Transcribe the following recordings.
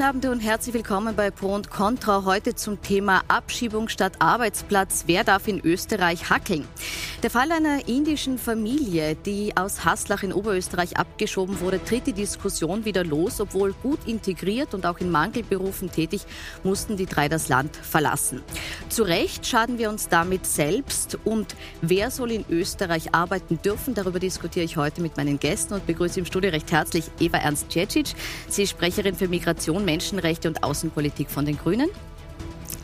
Guten Abend und herzlich willkommen bei Pro und Contra. Heute zum Thema Abschiebung statt Arbeitsplatz. Wer darf in Österreich hackeln? Der Fall einer indischen Familie, die aus Haslach in Oberösterreich abgeschoben wurde, tritt die Diskussion wieder los. Obwohl gut integriert und auch in Mangelberufen tätig, mussten die drei das Land verlassen. Zu Recht schaden wir uns damit selbst. Und wer soll in Österreich arbeiten dürfen? Darüber diskutiere ich heute mit meinen Gästen und begrüße im Studio recht herzlich Eva Ernst Cecic. Sie ist Sprecherin für Migration Menschenrechte und Außenpolitik von den Grünen.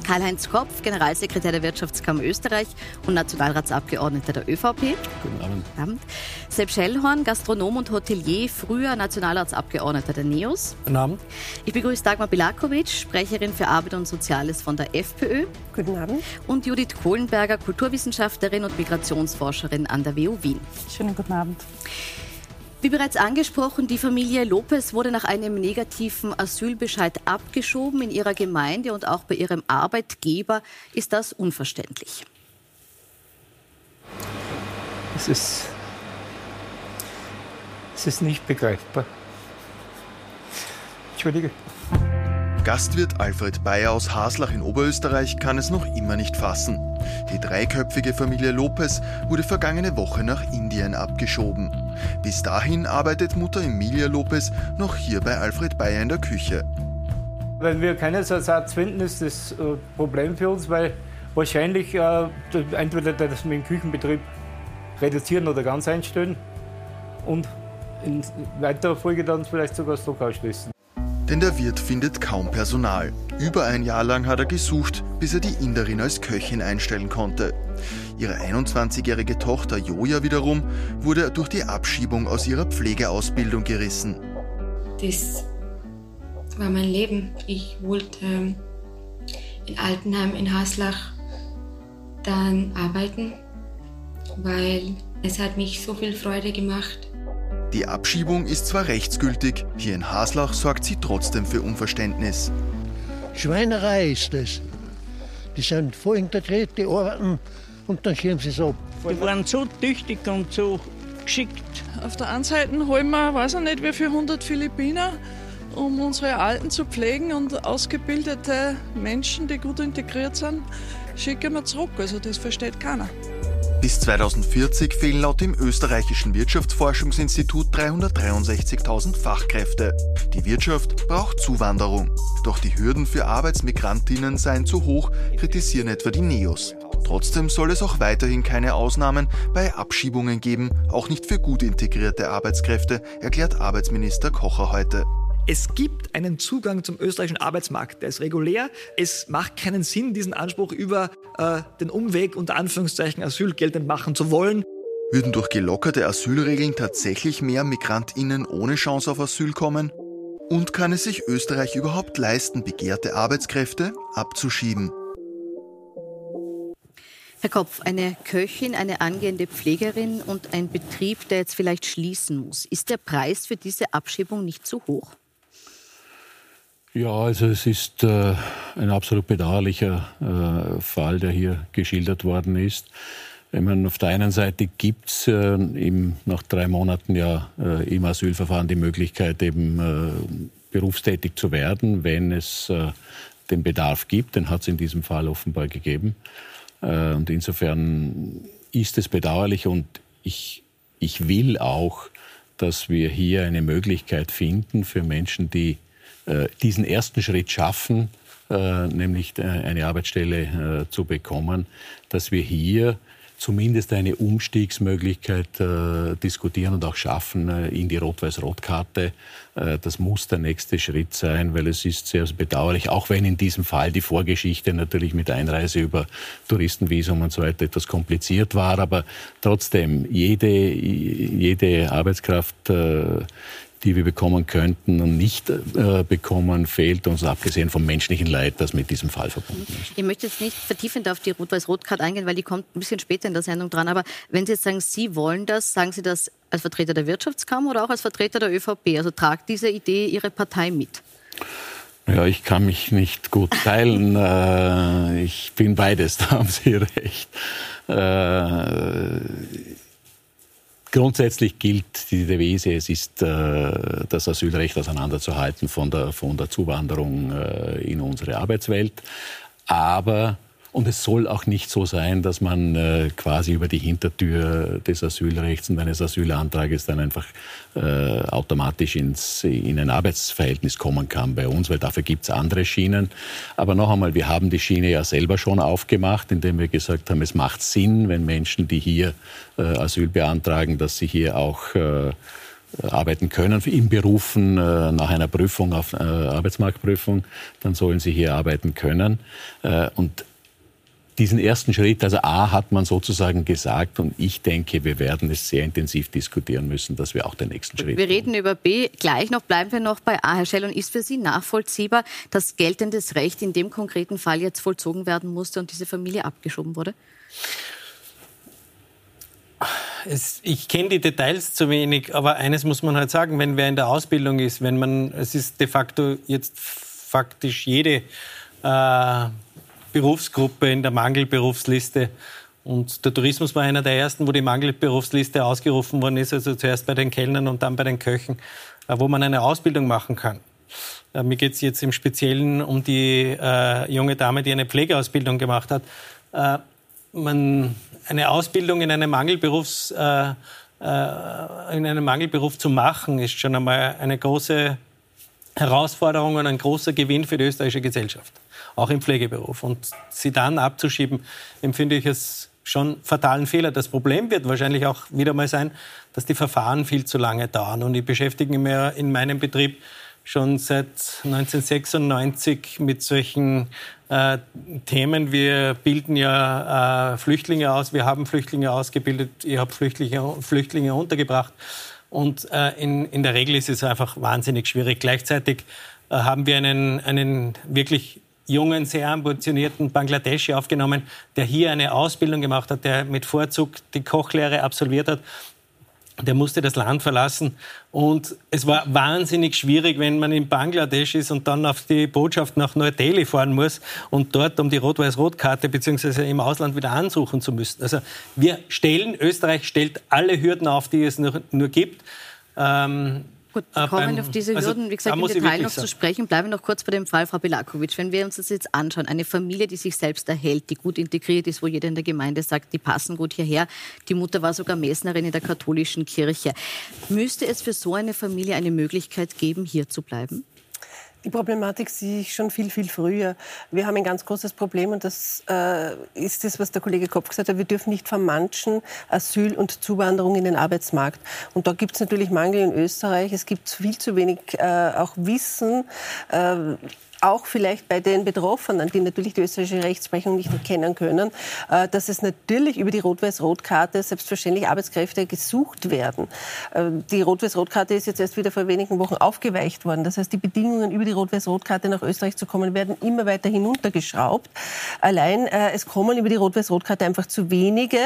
Karl-Heinz Kopf, Generalsekretär der Wirtschaftskammer Österreich und Nationalratsabgeordneter der ÖVP. Guten Abend. Abend. Sepp Schellhorn, Gastronom und Hotelier, früher Nationalratsabgeordneter der NEOS. Guten Abend. Ich begrüße Dagmar Bilakovic, Sprecherin für Arbeit und Soziales von der FPÖ. Guten Abend. Und Judith Kohlenberger, Kulturwissenschaftlerin und Migrationsforscherin an der WU Wien. Schönen guten Abend. Wie bereits angesprochen, die Familie Lopez wurde nach einem negativen Asylbescheid abgeschoben. In ihrer Gemeinde und auch bei ihrem Arbeitgeber ist das unverständlich. Es ist, es ist nicht begreifbar. Entschuldige. Gastwirt Alfred Bayer aus Haslach in Oberösterreich kann es noch immer nicht fassen. Die dreiköpfige Familie Lopez wurde vergangene Woche nach Indien abgeschoben. Bis dahin arbeitet Mutter Emilia Lopez noch hier bei Alfred Bayer in der Küche. Wenn wir keinen Ersatz finden, ist das ein Problem für uns, weil wahrscheinlich äh, entweder das mit dem Küchenbetrieb reduzieren oder ganz einstellen und in weiterer Folge dann vielleicht sogar das Lokal schließen. Denn der Wirt findet kaum Personal. Über ein Jahr lang hat er gesucht, bis er die Inderin als Köchin einstellen konnte. Ihre 21-jährige Tochter Joja wiederum wurde durch die Abschiebung aus ihrer Pflegeausbildung gerissen. Das war mein Leben. Ich wollte ähm, in Altenheim in Haslach dann arbeiten, weil es hat mich so viel Freude gemacht. Die Abschiebung ist zwar rechtsgültig, hier in Haslach sorgt sie trotzdem für Unverständnis. Schweinerei ist das. Die sind voll integriert, die arbeiten und dann schieben sie es ab. Die waren so tüchtig und so geschickt. Auf der einen Seite holen wir, weiß ich nicht, wie viele hundert Philippiner, um unsere Alten zu pflegen und ausgebildete Menschen, die gut integriert sind, schicken wir zurück. Also das versteht keiner. Bis 2040 fehlen laut dem österreichischen Wirtschaftsforschungsinstitut 363.000 Fachkräfte. Die Wirtschaft braucht Zuwanderung. Doch die Hürden für Arbeitsmigrantinnen seien zu hoch, kritisieren etwa die NEOS. Trotzdem soll es auch weiterhin keine Ausnahmen bei Abschiebungen geben, auch nicht für gut integrierte Arbeitskräfte, erklärt Arbeitsminister Kocher heute. Es gibt einen Zugang zum österreichischen Arbeitsmarkt, der ist regulär. Es macht keinen Sinn, diesen Anspruch über äh, den Umweg unter Anführungszeichen Asyl geltend machen zu wollen. Würden durch gelockerte Asylregeln tatsächlich mehr Migrantinnen ohne Chance auf Asyl kommen? Und kann es sich Österreich überhaupt leisten, begehrte Arbeitskräfte abzuschieben? Herr Kopf, eine Köchin, eine angehende Pflegerin und ein Betrieb, der jetzt vielleicht schließen muss. Ist der Preis für diese Abschiebung nicht zu hoch? Ja, also es ist äh, ein absolut bedauerlicher äh, Fall, der hier geschildert worden ist. Wenn man auf der einen Seite gibt es äh, nach drei Monaten ja äh, im Asylverfahren die Möglichkeit, eben äh, berufstätig zu werden, wenn es äh, den Bedarf gibt. Den hat es in diesem Fall offenbar gegeben. Äh, und insofern ist es bedauerlich und ich, ich will auch, dass wir hier eine Möglichkeit finden für Menschen, die diesen ersten Schritt schaffen, äh, nämlich eine Arbeitsstelle zu bekommen, dass wir hier zumindest eine Umstiegsmöglichkeit äh, diskutieren und auch schaffen äh, in die Rot-Weiß-Rot-Karte. Äh, das muss der nächste Schritt sein, weil es ist sehr bedauerlich, auch wenn in diesem Fall die Vorgeschichte natürlich mit Einreise über Touristenvisum und so weiter etwas kompliziert war. Aber trotzdem, jede, jede Arbeitskraft äh, die wir bekommen könnten und nicht äh, bekommen, fehlt uns, abgesehen vom menschlichen Leid, das mit diesem Fall verbunden ist. Ich möchte jetzt nicht vertiefend auf die Rot-Weiß-Rot-Card eingehen, weil die kommt ein bisschen später in der Sendung dran. Aber wenn Sie jetzt sagen, Sie wollen das, sagen Sie das als Vertreter der Wirtschaftskammer oder auch als Vertreter der ÖVP? Also tragt diese Idee Ihre Partei mit? Ja, ich kann mich nicht gut teilen. Äh, ich bin beides, da haben Sie recht. Grundsätzlich gilt die Devise, es ist äh, das Asylrecht auseinanderzuhalten von der, von der Zuwanderung äh, in unsere Arbeitswelt. Aber und es soll auch nicht so sein, dass man äh, quasi über die Hintertür des Asylrechts und eines Asylantrages dann einfach äh, automatisch ins, in ein Arbeitsverhältnis kommen kann bei uns, weil dafür gibt es andere Schienen. Aber noch einmal, wir haben die Schiene ja selber schon aufgemacht, indem wir gesagt haben, es macht Sinn, wenn Menschen, die hier äh, Asyl beantragen, dass sie hier auch äh, arbeiten können in Berufen äh, nach einer Prüfung auf äh, Arbeitsmarktprüfung, dann sollen sie hier arbeiten können. Und diesen ersten Schritt, also A, hat man sozusagen gesagt und ich denke, wir werden es sehr intensiv diskutieren müssen, dass wir auch den nächsten Schritt. Wir reden über B gleich noch, bleiben wir noch bei A, Herr Schell, und ist für Sie nachvollziehbar, dass geltendes Recht in dem konkreten Fall jetzt vollzogen werden musste und diese Familie abgeschoben wurde? Es, ich kenne die Details zu wenig, aber eines muss man halt sagen, wenn wer in der Ausbildung ist, wenn man, es ist de facto jetzt faktisch jede äh, Berufsgruppe in der Mangelberufsliste. Und der Tourismus war einer der ersten, wo die Mangelberufsliste ausgerufen worden ist, also zuerst bei den Kellnern und dann bei den Köchen, äh, wo man eine Ausbildung machen kann. Äh, mir geht es jetzt im Speziellen um die äh, junge Dame, die eine Pflegeausbildung gemacht hat. Äh, man, eine Ausbildung in einem, Mangelberufs, äh, äh, in einem Mangelberuf zu machen, ist schon einmal eine große Herausforderung und ein großer Gewinn für die österreichische Gesellschaft auch im Pflegeberuf. Und sie dann abzuschieben, empfinde ich es schon fatalen Fehler. Das Problem wird wahrscheinlich auch wieder mal sein, dass die Verfahren viel zu lange dauern. Und ich beschäftige mich in meinem Betrieb schon seit 1996 mit solchen äh, Themen. Wir bilden ja äh, Flüchtlinge aus, wir haben Flüchtlinge ausgebildet, ich habe Flüchtlinge, Flüchtlinge untergebracht. Und äh, in, in der Regel ist es einfach wahnsinnig schwierig. Gleichzeitig äh, haben wir einen, einen wirklich jungen, sehr ambitionierten Bangladeschi aufgenommen, der hier eine Ausbildung gemacht hat, der mit Vorzug die Kochlehre absolviert hat. Der musste das Land verlassen. Und es war wahnsinnig schwierig, wenn man in Bangladesch ist und dann auf die Botschaft nach Neu-Delhi fahren muss und dort um die Rot-Weiß-Rot-Karte beziehungsweise im Ausland wieder ansuchen zu müssen. Also wir stellen, Österreich stellt alle Hürden auf, die es nur, nur gibt. Ähm, Gut, wir äh, kommen auf diese also Hürden, also, wie gesagt, im Detail noch zu sprechen. Bleiben wir noch kurz bei dem Fall, Frau Bilakovic. Wenn wir uns das jetzt anschauen, eine Familie, die sich selbst erhält, die gut integriert ist, wo jeder in der Gemeinde sagt, die passen gut hierher. Die Mutter war sogar Messnerin in der katholischen Kirche. Müsste es für so eine Familie eine Möglichkeit geben, hier zu bleiben? Die Problematik sehe ich schon viel, viel früher. Wir haben ein ganz großes Problem und das äh, ist das, was der Kollege Kopf gesagt hat. Wir dürfen nicht vermanschen Asyl und Zuwanderung in den Arbeitsmarkt. Und da gibt es natürlich Mangel in Österreich. Es gibt viel zu wenig äh, auch Wissen. Äh, auch vielleicht bei den Betroffenen, die natürlich die österreichische Rechtsprechung nicht erkennen können, äh, dass es natürlich über die Rot-Weiß-Rot-Karte selbstverständlich Arbeitskräfte gesucht werden. Äh, die Rot-Weiß-Rot-Karte ist jetzt erst wieder vor wenigen Wochen aufgeweicht worden. Das heißt, die Bedingungen über die Rot-Weiß-Rot-Karte nach Österreich zu kommen, werden immer weiter hinuntergeschraubt. Allein äh, es kommen über die Rot-Weiß-Rot-Karte einfach zu wenige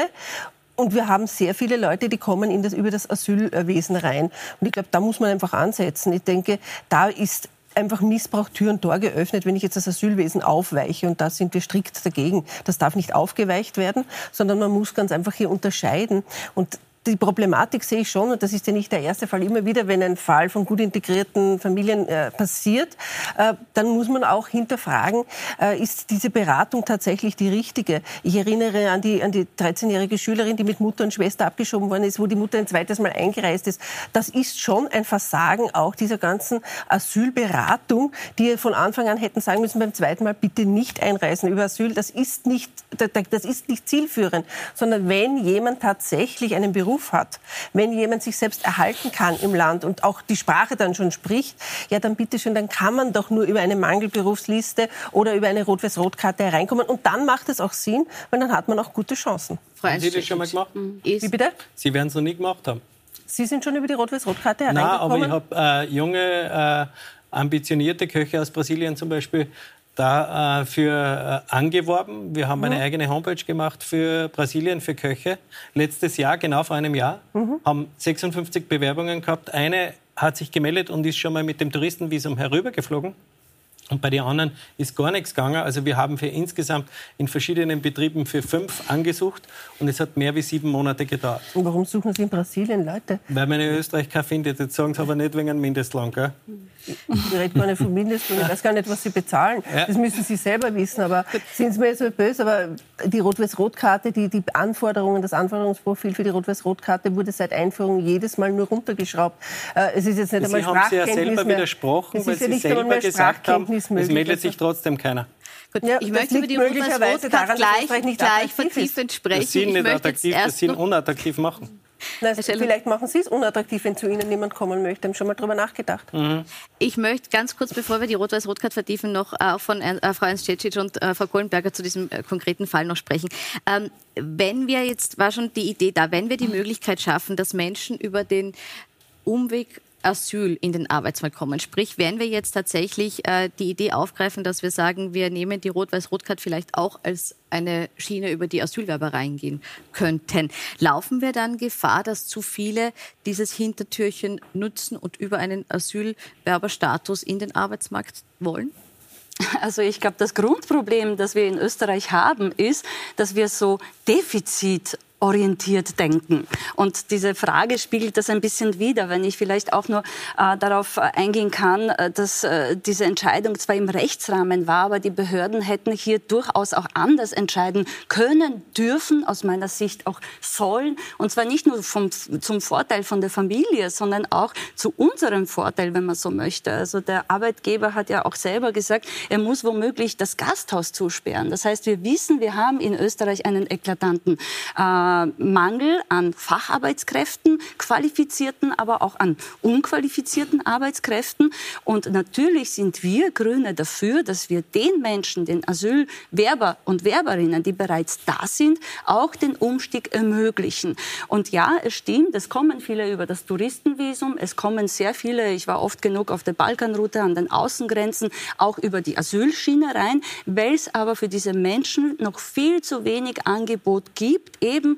und wir haben sehr viele Leute, die kommen in das, über das Asylwesen rein. Und ich glaube, da muss man einfach ansetzen. Ich denke, da ist einfach Missbrauch Tür und Tor geöffnet, wenn ich jetzt das Asylwesen aufweiche. Und da sind wir strikt dagegen. Das darf nicht aufgeweicht werden, sondern man muss ganz einfach hier unterscheiden. Und die Problematik sehe ich schon, und das ist ja nicht der erste Fall, immer wieder, wenn ein Fall von gut integrierten Familien äh, passiert, äh, dann muss man auch hinterfragen, äh, ist diese Beratung tatsächlich die richtige? Ich erinnere an die, an die 13-jährige Schülerin, die mit Mutter und Schwester abgeschoben worden ist, wo die Mutter ein zweites Mal eingereist ist. Das ist schon ein Versagen auch dieser ganzen Asylberatung, die von Anfang an hätten sagen müssen, beim zweiten Mal bitte nicht einreisen über Asyl. Das ist nicht, das ist nicht zielführend, sondern wenn jemand tatsächlich einen Beruf Beruf hat, wenn jemand sich selbst erhalten kann im Land und auch die Sprache dann schon spricht, ja dann bitteschön, dann kann man doch nur über eine Mangelberufsliste oder über eine Rot-Weiß-Rot-Karte hereinkommen. Und dann macht es auch Sinn, weil dann hat man auch gute Chancen. haben Sie das schon mal gemacht? Mhm. Wie bitte? Sie werden es noch nie gemacht haben. Sie sind schon über die Rot-Weiß-Rot-Karte hereingekommen? Nein, aber ich habe äh, junge, äh, ambitionierte Köche aus Brasilien zum Beispiel dafür äh, angeworben. Wir haben eine mhm. eigene Homepage gemacht für Brasilien, für Köche. Letztes Jahr, genau vor einem Jahr, mhm. haben 56 Bewerbungen gehabt. Eine hat sich gemeldet und ist schon mal mit dem Touristenvisum herübergeflogen. Und bei den anderen ist gar nichts gegangen. Also wir haben für insgesamt in verschiedenen Betrieben für fünf angesucht und es hat mehr wie sieben Monate gedauert. Und warum suchen Sie in Brasilien Leute? Weil man in Österreich keinen findet. Jetzt sagen Sie aber nicht wegen einem Mindestlohn, gell? Ich rede gar nicht vom Mindestlohn, ich weiß gar nicht, was Sie bezahlen. Ja. Das müssen Sie selber wissen. Aber sind Sie mir so böse, aber die Rot-Weiß-Rot-Karte, die, die Anforderungen, das Anforderungsprofil für die Rot-Weiß-Rot-Karte wurde seit Einführung jedes Mal nur runtergeschraubt. Äh, Es ist jetzt nicht Sie einmal haben Sie ja Sprachkenntnis selber mehr. widersprochen, weil ja Sie selber gesagt haben, Es möglich. meldet sich trotzdem keiner. Gut, Ja, ich das möchte über die möglicherweise daran, Rot-Weiß-Rot-Karte dass gleich, nicht gleich ist. vertiefend Das sprechen. Sie Ich nicht attraktiv, dass erst Sie ihn noch unattraktiv machen. Scheller. vielleicht machen Sie es unattraktiv, wenn zu Ihnen niemand kommen möchte. Haben schon mal drüber nachgedacht? Ich möchte ganz kurz, bevor wir die Rot-Weiß-Rot-Card vertiefen, noch äh, auch von äh, Frau Ernst-Cecic und äh, Frau Kohlenberger zu diesem äh, konkreten Fall noch sprechen. Ähm, wenn wir jetzt, war schon die Idee da, wenn wir die Möglichkeit schaffen, dass Menschen über den Umweg Asyl in den Arbeitsmarkt kommen. Sprich, werden wir jetzt tatsächlich äh, die Idee aufgreifen, dass wir sagen, wir nehmen die Rot-Weiß-Rot-Card vielleicht auch als eine Schiene über die Asylwerber reingehen könnten. Laufen wir dann Gefahr, dass zu viele dieses Hintertürchen nutzen und über einen Asylwerberstatus in den Arbeitsmarkt wollen? Also ich glaube, das Grundproblem, das wir in Österreich haben, ist, dass wir so Defizit orientiert denken. Und diese Frage spiegelt das ein bisschen wider, wenn ich vielleicht auch nur äh, darauf äh, eingehen kann, äh, dass äh, diese Entscheidung zwar im Rechtsrahmen war, aber die Behörden hätten hier durchaus auch anders entscheiden können, dürfen, aus meiner Sicht auch sollen. Und zwar nicht nur vom, zum Vorteil von der Familie, sondern auch zu unserem Vorteil, wenn man so möchte. Also der Arbeitgeber hat ja auch selber gesagt, er muss womöglich das Gasthaus zusperren. Das heißt, wir wissen, wir haben in Österreich einen eklatanten äh, Mangel an Facharbeitskräften, qualifizierten, aber auch an unqualifizierten Arbeitskräften. Und natürlich sind wir Grüne dafür, dass wir den Menschen, den Asylwerber und Werberinnen, die bereits da sind, auch den Umstieg ermöglichen. Und ja, es stimmt, es kommen viele über das Touristenvisum, es kommen sehr viele, ich war oft genug auf der Balkanroute an den Außengrenzen, auch über die Asylschiene rein, weil es aber für diese Menschen noch viel zu wenig Angebot gibt, eben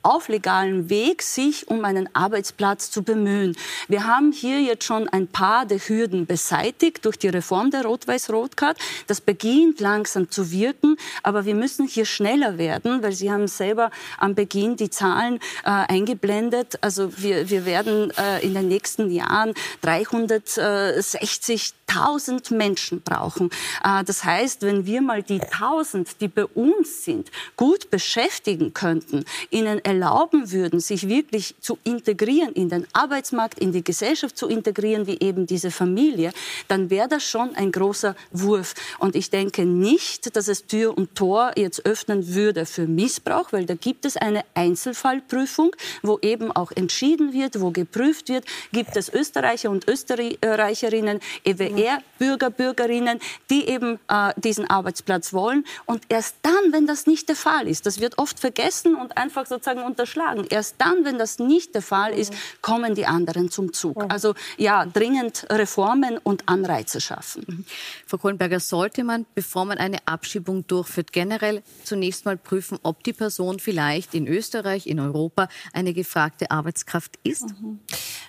auf legalem Weg sich um einen Arbeitsplatz zu bemühen. Wir haben hier jetzt schon ein paar der Hürden beseitigt durch die Reform der Rot-Weiß-Rot-Card. Das beginnt langsam zu wirken, aber wir müssen hier schneller werden, weil Sie haben selber am Beginn die Zahlen äh, eingeblendet. Also wir, wir werden äh, in den nächsten Jahren 360.000 Menschen brauchen. Äh, das heißt, wenn wir mal die 1000, die bei uns sind, gut beschäftigen könnten, ihnen erlauben würden, sich wirklich zu integrieren in den Arbeitsmarkt, in die Gesellschaft zu integrieren, wie eben diese Familie, dann wäre das schon ein großer Wurf. Und ich denke nicht, dass es Tür und Tor jetzt öffnen würde für Missbrauch, weil da gibt es eine Einzelfallprüfung, wo eben auch entschieden wird, wo geprüft wird, gibt es Österreicher und Österreicherinnen, EWR-Bürger, Bürgerinnen, die eben äh, diesen Arbeitsplatz wollen. Und erst dann, wenn das nicht der Fall ist, das wird oft vergessen und einfach sozusagen unterschlagen. Erst dann, wenn das nicht der Fall ist, kommen die anderen zum Zug. Also ja, dringend Reformen und Anreize schaffen. Frau Kohlenberger, sollte man, bevor man eine Abschiebung durchführt, generell zunächst mal prüfen, ob die Person vielleicht in Österreich, in Europa eine gefragte Arbeitskraft ist?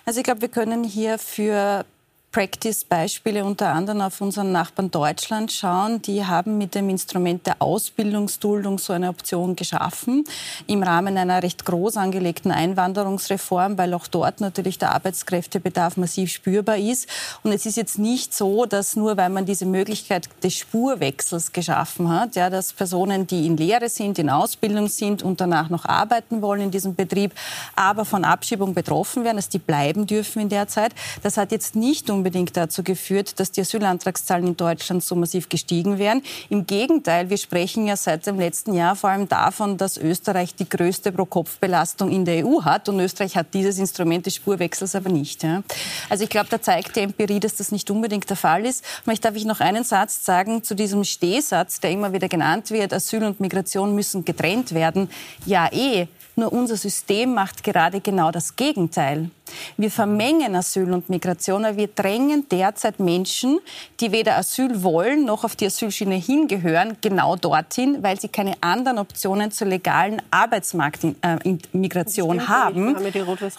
Also ich glaube, wir können hier für Practice-Beispiele unter anderem auf unseren Nachbarn Deutschland schauen. Die haben mit dem Instrument der Ausbildungsduldung so eine Option geschaffen im Rahmen einer recht groß angelegten Einwanderungsreform, weil auch dort natürlich der Arbeitskräftebedarf massiv spürbar ist. Und es ist jetzt nicht so, dass nur weil man diese Möglichkeit des Spurwechsels geschaffen hat, ja, dass Personen, die in Lehre sind, in Ausbildung sind und danach noch arbeiten wollen in diesem Betrieb, aber von Abschiebung betroffen werden, dass die bleiben dürfen in der Zeit. Das hat jetzt nicht unbedingt dazu geführt, dass die Asylantragszahlen in Deutschland so massiv gestiegen wären. Im Gegenteil, wir sprechen ja seit dem letzten Jahr vor allem davon, dass Österreich die größte Pro-Kopf-Belastung in der EU hat und Österreich hat dieses Instrument des Spurwechsels aber nicht. Ja. Also ich glaube, da zeigt die Empirie, dass das nicht unbedingt der Fall ist. Vielleicht darf ich noch einen Satz sagen zu diesem Stehsatz, der immer wieder genannt wird, Asyl und Migration müssen getrennt werden. Ja, eh. Nur unser System macht gerade genau das Gegenteil. Wir vermengen Asyl und Migration, weil wir drängen derzeit Menschen, die weder Asyl wollen noch auf die Asylschiene hingehören, genau dorthin, weil sie keine anderen Optionen zur legalen Arbeitsmarktmigration äh, haben.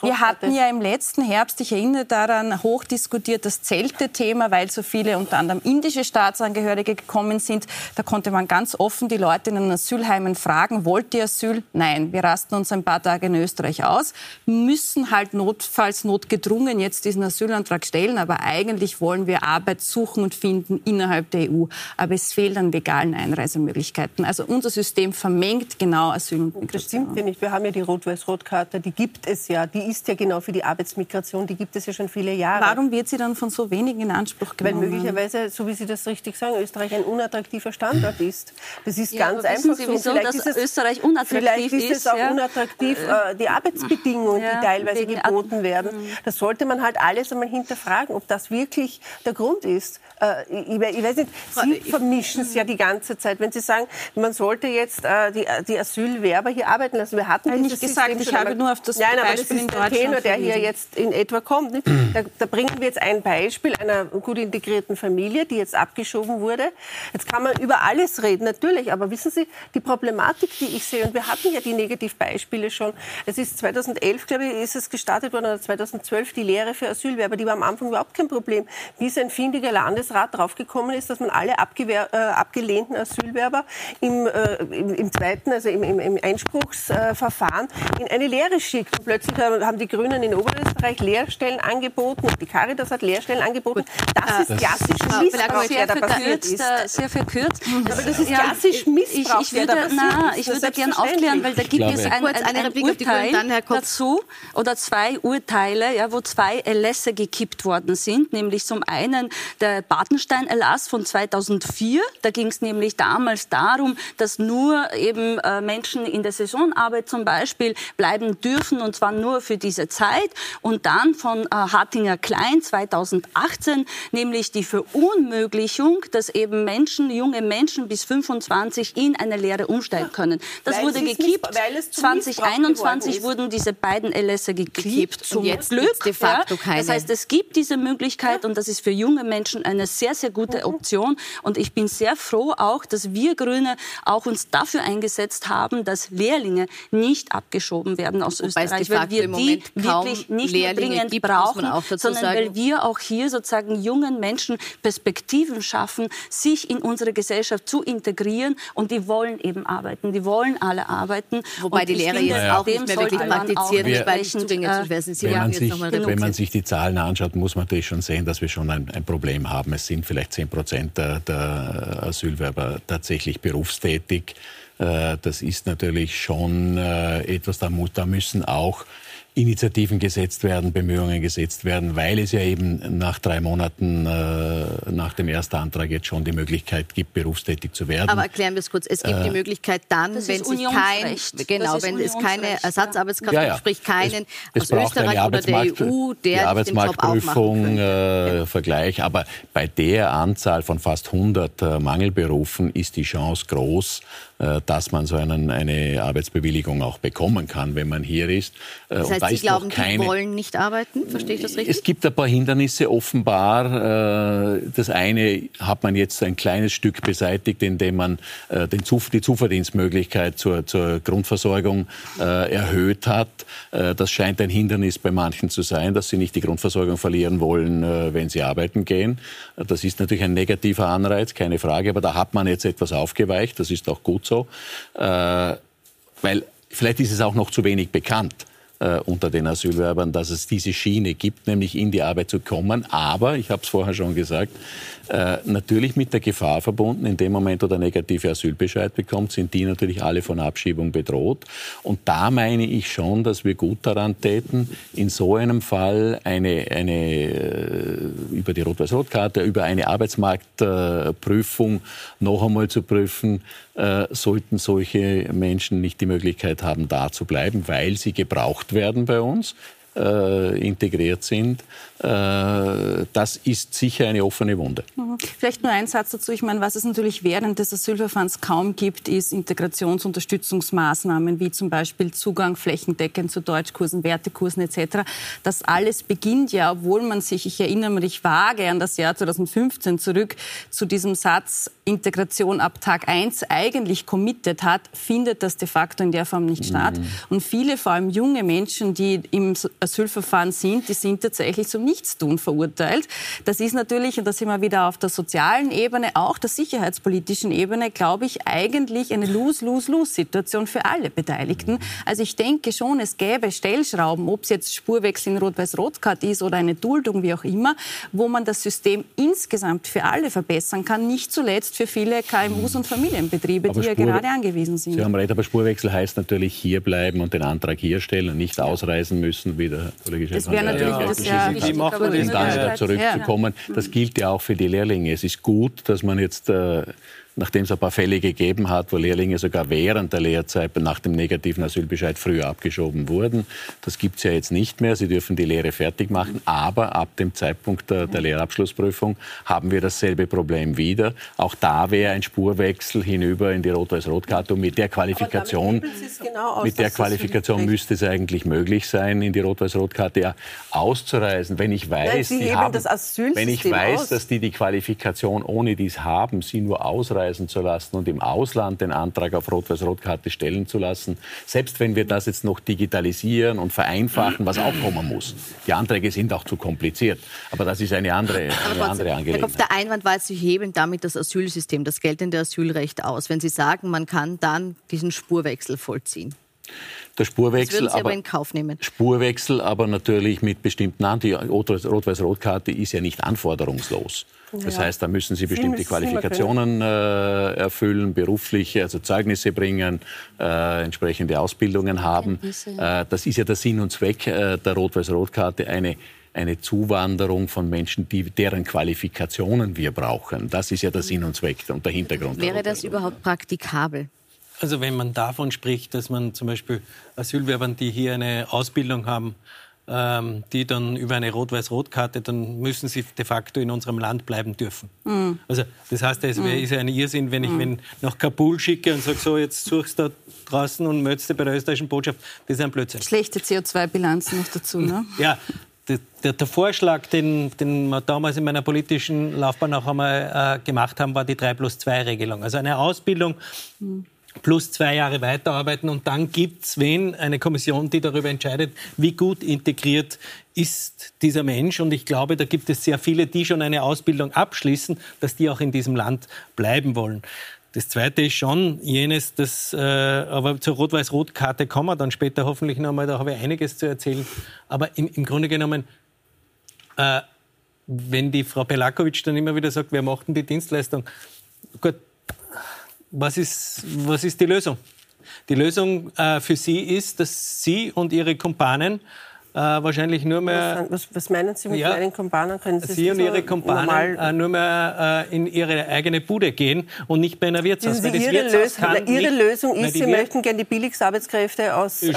Wir hatten ja im letzten Herbst, ich erinnere daran, hochdiskutiert das Zelte-Thema, weil so viele unter anderem indische Staatsangehörige gekommen sind. Da konnte man ganz offen die Leute in den Asylheimen fragen, wollt ihr Asyl? Nein, wir rasten uns ein paar Tage in Österreich aus, müssen halt notfalls notgedrungen jetzt diesen Asylantrag stellen, aber eigentlich wollen wir Arbeit suchen und finden innerhalb der EU. Aber es fehlt an legalen Einreisemöglichkeiten. Also unser System vermengt genau Asyl und Migration. Das stimmt ja nicht. Wir haben ja die Rot-Weiß-Rot-Karte, die gibt es ja. Die ist ja genau für die Arbeitsmigration, die gibt es ja schon viele Jahre. Warum wird sie dann von so wenigen in Anspruch genommen? Weil möglicherweise, so wie Sie das richtig sagen, Österreich ein unattraktiver Standort ist. Das ist ja, ganz einfach Sie, wieso, so. Vielleicht dass ist es, Österreich unattraktiv vielleicht ist. Vielleicht ist es auch ja? unattraktiv, äh, die Arbeitsbedingungen, ja, die teilweise geboten werden. Das sollte man halt alles einmal hinterfragen, ob das wirklich der Grund ist. Äh, ich, ich, weiß nicht, Sie vermischen es ja die ganze Zeit, wenn Sie sagen, man sollte jetzt äh, die, die Asylwerber hier arbeiten lassen. Wir hatten nicht gesagt, System ich habe nur auf das Nein, aber das ist der Tenor, der hier jetzt in etwa kommt. Da, da, bringen wir jetzt ein Beispiel einer gut integrierten Familie, die jetzt abgeschoben wurde. Jetzt kann man über alles reden, natürlich, aber wissen Sie, die Problematik, die ich sehe, und wir hatten ja die Negativbeispiele schon. Es ist 2011, glaube ich, ist es gestartet worden, oder 2012 die Lehre für Asylwerber, die war am Anfang überhaupt kein Problem. Bis ein findiger Landesrat draufgekommen ist, dass man alle äh, abgelehnten Asylwerber im, äh, im, im, zweiten, also im, im, im Einspruchsverfahren in eine Lehre schickt. Und plötzlich haben die Grünen in Oberösterreich Lehrstellen angeboten, die Caritas hat Lehrstellen angeboten. Das ist klassisch Missbrauch, der da passiert ist. Sehr verkürzt. Aber das ist klassisch Missbrauch, ich, ich würde, na, ich würde gerne aufklären, weil da gibt es ein, ein, ein, ein Urteil dazu oder zwei Urteile, ja, wo zwei Erlässe gekippt worden sind, nämlich zum einen der Bartenstein-Erlass von 2004. Da ging es nämlich damals darum, dass nur eben äh, Menschen in der Saisonarbeit zum Beispiel bleiben dürfen und zwar nur für diese Zeit. Und dann von äh, Hartinger Klein 2018, nämlich die Verunmöglichung, dass eben Menschen, junge Menschen bis 25 in eine Lehre umsteigen können. Das weil wurde gekippt. 2021 wurden diese beiden Erlässe gekippt. Zum jetzt Glück. De facto keine. Das heißt, es gibt diese Möglichkeit und das ist für junge Menschen eine sehr, sehr gute mhm. Option. Und ich bin sehr froh auch, dass wir Grüne auch uns dafür eingesetzt haben, dass Lehrlinge nicht abgeschoben werden aus Wobei Österreich, weil wir die wirklich nicht Lehrlinge dringend gibt, brauchen, sondern sagen. weil wir auch hier sozusagen jungen Menschen Perspektiven schaffen, sich in unsere Gesellschaft zu integrieren und die wollen eben arbeiten, die wollen alle arbeiten. Wobei und die Lehre jetzt naja. auch nicht mehr wirklich praktizieren, weil nicht zugänglich äh, sind. Sie wenn, man sich, wenn man sich die Zahlen anschaut, muss man natürlich schon sehen, dass wir schon ein, ein Problem haben. Es sind vielleicht 10 Prozent der, der Asylwerber tatsächlich berufstätig. Äh, das ist natürlich schon äh, etwas, da, da müssen auch Initiativen gesetzt werden, Bemühungen gesetzt werden, weil es ja eben nach drei Monaten äh, nach dem Erstantrag jetzt schon die Möglichkeit gibt, berufstätig zu werden. Aber erklären wir es kurz. Es gibt äh, die Möglichkeit dann, wenn sich kein, genau, wenn es keine Ersatzarbeitskraft ja, ja. sprich keinen es, es aus Österreich oder der EU, der die Arbeitsmarktprüfung äh, Vergleich. Aber bei der Anzahl von fast 100 äh, Mangelberufen ist die Chance groß, dass man so einen, eine Arbeitsbewilligung auch bekommen kann, wenn man hier ist. Äh, das heißt, da Sie glauben, keine... die wollen nicht arbeiten? Verstehe ich das richtig? Es gibt ein paar Hindernisse offenbar. Äh, das eine hat man jetzt ein kleines Stück beseitigt, indem man die Zuverdienstmöglichkeit zur, zur Grundversorgung erhöht hat. Das scheint ein Hindernis bei manchen zu sein, dass sie nicht die Grundversorgung verlieren wollen, wenn sie arbeiten gehen. Das ist natürlich ein negativer Anreiz, keine Frage, aber da hat man jetzt etwas aufgeweicht. Das ist auch gut so, weil vielleicht ist es auch noch zu wenig bekannt äh, unter den Asylwerbern, dass es diese Schiene gibt, nämlich in die Arbeit zu kommen. Aber, ich habe es vorher schon gesagt, äh, natürlich mit der Gefahr verbunden, in dem Moment, wo der negative Asylbescheid bekommt, sind die natürlich alle von Abschiebung bedroht. Und da meine ich schon, dass wir gut daran täten, in so einem Fall eine, eine äh, über die Rot-Weiß-Rot-Karte, über eine Arbeitsmarktprüfung noch einmal zu prüfen, äh, sollten solche Menschen nicht die Möglichkeit haben, da zu bleiben, weil sie gebraucht werden bei uns äh, integriert sind. Äh, das ist sicher eine offene Wunde. Mhm. Vielleicht nur ein Satz dazu. Ich meine, was es natürlich während des Asylverfahrens kaum gibt, ist Integrationsunterstützungsmaßnahmen wie zum Beispiel Zugang flächendeckend zu Deutschkursen, Wertekursen etc. Das alles beginnt ja, obwohl man sich, ich erinnere mich vage an das Jahr 2015 zurück, zu diesem Satz Integration ab Tag 1 eigentlich committed hat, findet das de facto in der Form nicht statt. Mhm. Und viele, vor allem junge Menschen, die im Asylverfahren sind, die sind tatsächlich zum Nichtstun verurteilt. Das ist natürlich, und da sind wir wieder auf der sozialen Ebene, auch der sicherheitspolitischen Ebene, glaube ich, eigentlich eine Lose-Lose-Lose-Situation für alle Beteiligten. Also ich denke schon, es gäbe Stellschrauben, ob es jetzt Spurwechsel in Rot-Weiß-Rot-Card ist oder eine Duldung, wie auch immer, wo man das System insgesamt für alle verbessern kann, nicht zuletzt für viele KMUs und Familienbetriebe, aber die ja gerade angewiesen sind. Sie haben recht, aber Spurwechsel heißt natürlich hier bleiben und den Antrag hier stellen und nicht ausreisen müssen, wie der Kollege Das wäre natürlich ja, das ja wichtig, um dann wieder zurückzukommen. Das gilt ja auch für die Lehrlinge. Es ist gut, dass man jetzt äh, nachdem es ein paar Fälle gegeben hat, wo Lehrlinge sogar während der Lehrzeit nach dem negativen Asylbescheid früher abgeschoben wurden. Das gibt es ja jetzt nicht mehr. Sie dürfen die Lehre fertig machen. Aber ab dem Zeitpunkt der, der Lehrabschlussprüfung haben wir dasselbe Problem wieder. Auch da wäre ein Spurwechsel hinüber in die Rot-Weiß-Rot-Karte. Und mit der Qualifikation, genau aus, mit der Qualifikation müsste es eigentlich möglich sein, in die Rot-Weiß-Rot-Karte ja auszureisen. Wenn ich weiß, Nein, haben, wenn ich weiß dass die die Qualifikation ohne dies haben, sie nur ausreisen, einreisen zu lassen und im Ausland den Antrag auf Rot-Weiß-Rot-Karte stellen zu lassen. Selbst wenn wir das jetzt noch digitalisieren und vereinfachen, was auch kommen muss. Die Anträge sind auch zu kompliziert. Aber das ist eine andere, eine andere Angelegenheit. Kopf, der Einwand war, Sie heben damit das Asylsystem, das geltende Asylrecht aus, wenn Sie sagen, man kann dann diesen Spurwechsel vollziehen. Der Spurwechsel, aber, aber, in Kauf nehmen. Spurwechsel, aber natürlich mit bestimmten An Die Rot-Weiß-Rot-Karte ist ja nicht anforderungslos. Das heißt, da müssen Sie bestimmte Sie Qualifikationen äh, erfüllen, berufliche, also Zeugnisse bringen, äh, entsprechende Ausbildungen haben. Äh, das ist ja der Sinn und Zweck äh, der Rot-Weiß-Rot-Karte, eine eine Zuwanderung von Menschen, die, deren Qualifikationen wir brauchen. Das ist ja der Sinn und Zweck und der Hintergrund. Wäre das überhaupt praktikabel? Also wenn man davon spricht, dass man zum Beispiel Asylwerbern, die hier eine Ausbildung haben, ähm, die dann über eine Rot-Weiß-Rot-Karte, dann müssen sie de facto in unserem Land bleiben dürfen. Mhm. Also das heißt, es mm. ist ja ein Irrsinn, wenn ich mm. wenn nach Kabul schicke und sage, so, jetzt suchst du da draußen und möchtest bei der österreichischen Botschaft. Das ist ein Blödsinn. Schlechte CO2-Bilanz noch dazu, ne? ja, der, der, der, Vorschlag, den, den wir damals in meiner politischen Laufbahn auch einmal äh, gemacht haben, war die 3 plus 2 Regelung. Also eine Ausbildung mhm plus zwei Jahre weiterarbeiten und dann gibt es, wenn, eine Kommission, die darüber entscheidet, wie gut integriert ist dieser Mensch. Und ich glaube, da gibt es sehr viele, die schon eine Ausbildung abschließen, dass die auch in diesem Land bleiben wollen. Das Zweite ist schon jenes, das, äh, aber zur Rot-Weiß-Rot-Karte kommen wir dann später hoffentlich noch einmal, da habe ich einiges zu erzählen. Aber im, im Grunde genommen, äh, wenn die Frau Pelakovic dann immer wieder sagt, wir machten die Dienstleistung, gut, was ist, was ist die Lösung? Die Lösung äh, für Sie ist, dass Sie und Ihre Kumpanen äh, wahrscheinlich nur mehr. Was, was, meinen Sie mit ja, meinen Kumpanen? Können Sie, Sie und Ihre Kumpanen äh, nur mehr äh, in Ihre eigene Bude gehen und nicht bei einer Wirtshaus. Sie, Ihre, Wirtshaus Lösung, Ihre nicht, Lösung ist, Sie möchten gerne die billigsten Arbeitskräfte aus, äh,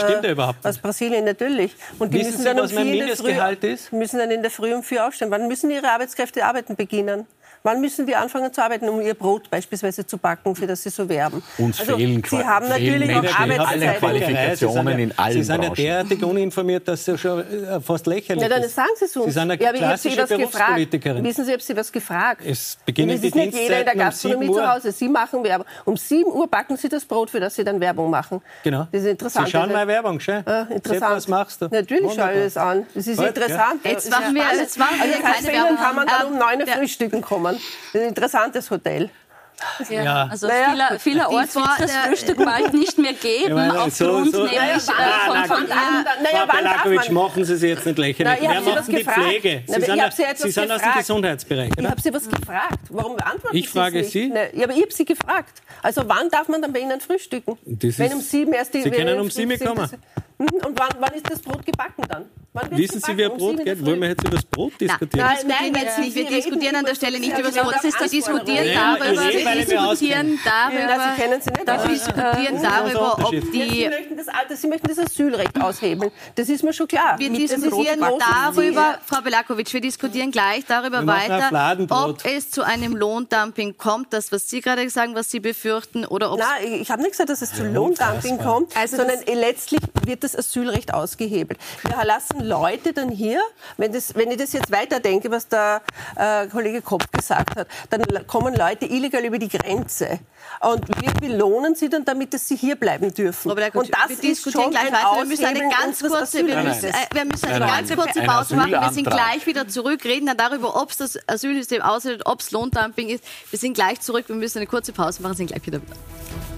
aus Brasilien, natürlich. Und die Wissen müssen Sie, dann was um mein Mindestgehalt ist? müssen dann in der Früh um vier aufstehen. Wann müssen Ihre Arbeitskräfte arbeiten beginnen? Wann müssen die anfangen zu arbeiten, um ihr Brot beispielsweise zu backen, für das sie so werben? Uns also, fehlen Sie haben natürlich auch alle Qualifikationen in allen Sie sind ja derartig uninformiert, dass Sie schon äh, fast lächerlich ja, dann sagen Sie es uns. Sie sind eine ja, klassische Berufspolitikerin. Wissen Sie, ob Sie was gefragt? Es beginnen es ist nicht jeder in der Gastronomie um zu Hause. Sie machen Werbung. Um 7 Uhr backen Sie das Brot, für das Sie dann Werbung machen. Genau. Das ist interessant. Sie schauen meine Werbung, schön. Ja, interessant. was machst du? Natürlich schaue ich das an. Das ist interessant. Jetzt machen wir, jetzt machen wir keine Werbung. kann man dann um 9 Uhr frühstücken kommen. Das ist interessant interessantes Hotel. Ja, ja. also naja, vieler, vielerorts wird es das Frühstück bald nicht mehr geben, ja, aufgrund so, nämlich naja, äh, von, von Ihren... Naja, Frau Belakovic, machen Sie sie jetzt nicht lächerlich. Na, Wer macht die Pflege? Sie sind, Sie, sie sind aus dem Gesundheitsbereich, oder? Ich habe Sie was gefragt. Warum beantworten ich frage Sie? Na, ja, aber ich habe Sie gefragt. Also wann darf man dann bei Ihnen frühstücken? Das Wenn um sieben erst die... Sie können um sieben kommen. Mhm, und wann, wann ist das Brot gebacken dann? Wissen Sie, wer Brot geht? Wollen wir jetzt über das Brot diskutieren? Nein, nein, nein jetzt nicht. Wir diskutieren an der Stelle nicht über das Brot. Wir diskutieren darüber, wir diskutieren darüber, wir diskutieren darüber, ob die... Sie möchten das, Alter, Sie möchten das Asylrecht aushebeln. Das ist mir schon klar. Wir diskutieren darüber, Frau Belakovic, wir diskutieren gleich darüber weiter, ob es zu einem Lohndumping kommt, das, was Sie gerade sagen, was Sie befürchten, oder ob Nein, ich habe nicht gesagt, dass es zu Lohndumping kommt, also sondern letztlich wird das Asylrecht ausgehebelt. Wir lassen Leute dann hier, wenn, das, wenn ich das jetzt weiterdenke, was der äh, Kollege Kopp gesagt hat, dann kommen Leute illegal über die Grenze. Und wir belohnen sie dann damit, dass sie hier bleiben dürfen. Aber und das wir ist schon gleich weiter. Wir müssen eine ganz kurze, wir müssen, äh, wir müssen eine ganz kurze Pause machen. Wir sind gleich wieder zurück, reden dann darüber, ob es das Asylsystem aushält, ob es Lohndumping ist. Wir sind gleich zurück. Wir müssen eine kurze Pause machen, sind gleich wieder da.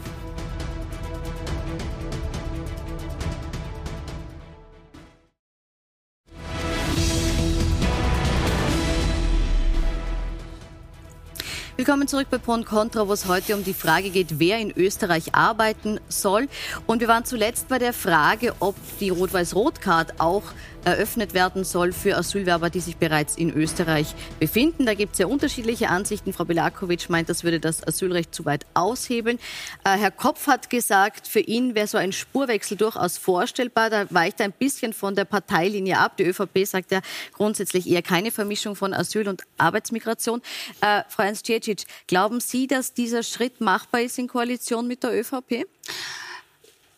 Willkommen zurück bei Pro und Contra, wo es heute um die Frage geht, wer in Österreich arbeiten soll. Und wir waren zuletzt bei der Frage, ob die Rot-Weiß-Rot-Card auch eröffnet werden soll für Asylwerber, die sich bereits in Österreich befinden. Da gibt es ja unterschiedliche Ansichten. Frau Belakovic meint, das würde das Asylrecht zu weit aushebeln. Äh, Herr Kopf hat gesagt, für ihn wäre so ein Spurwechsel durchaus vorstellbar. Da weicht er ein bisschen von der Parteilinie ab. Die ÖVP sagt ja grundsätzlich eher keine Vermischung von Asyl und Arbeitsmigration. Äh, Frau Ernst-Ciecic, glauben Sie, dass dieser Schritt machbar ist in Koalition mit der ÖVP?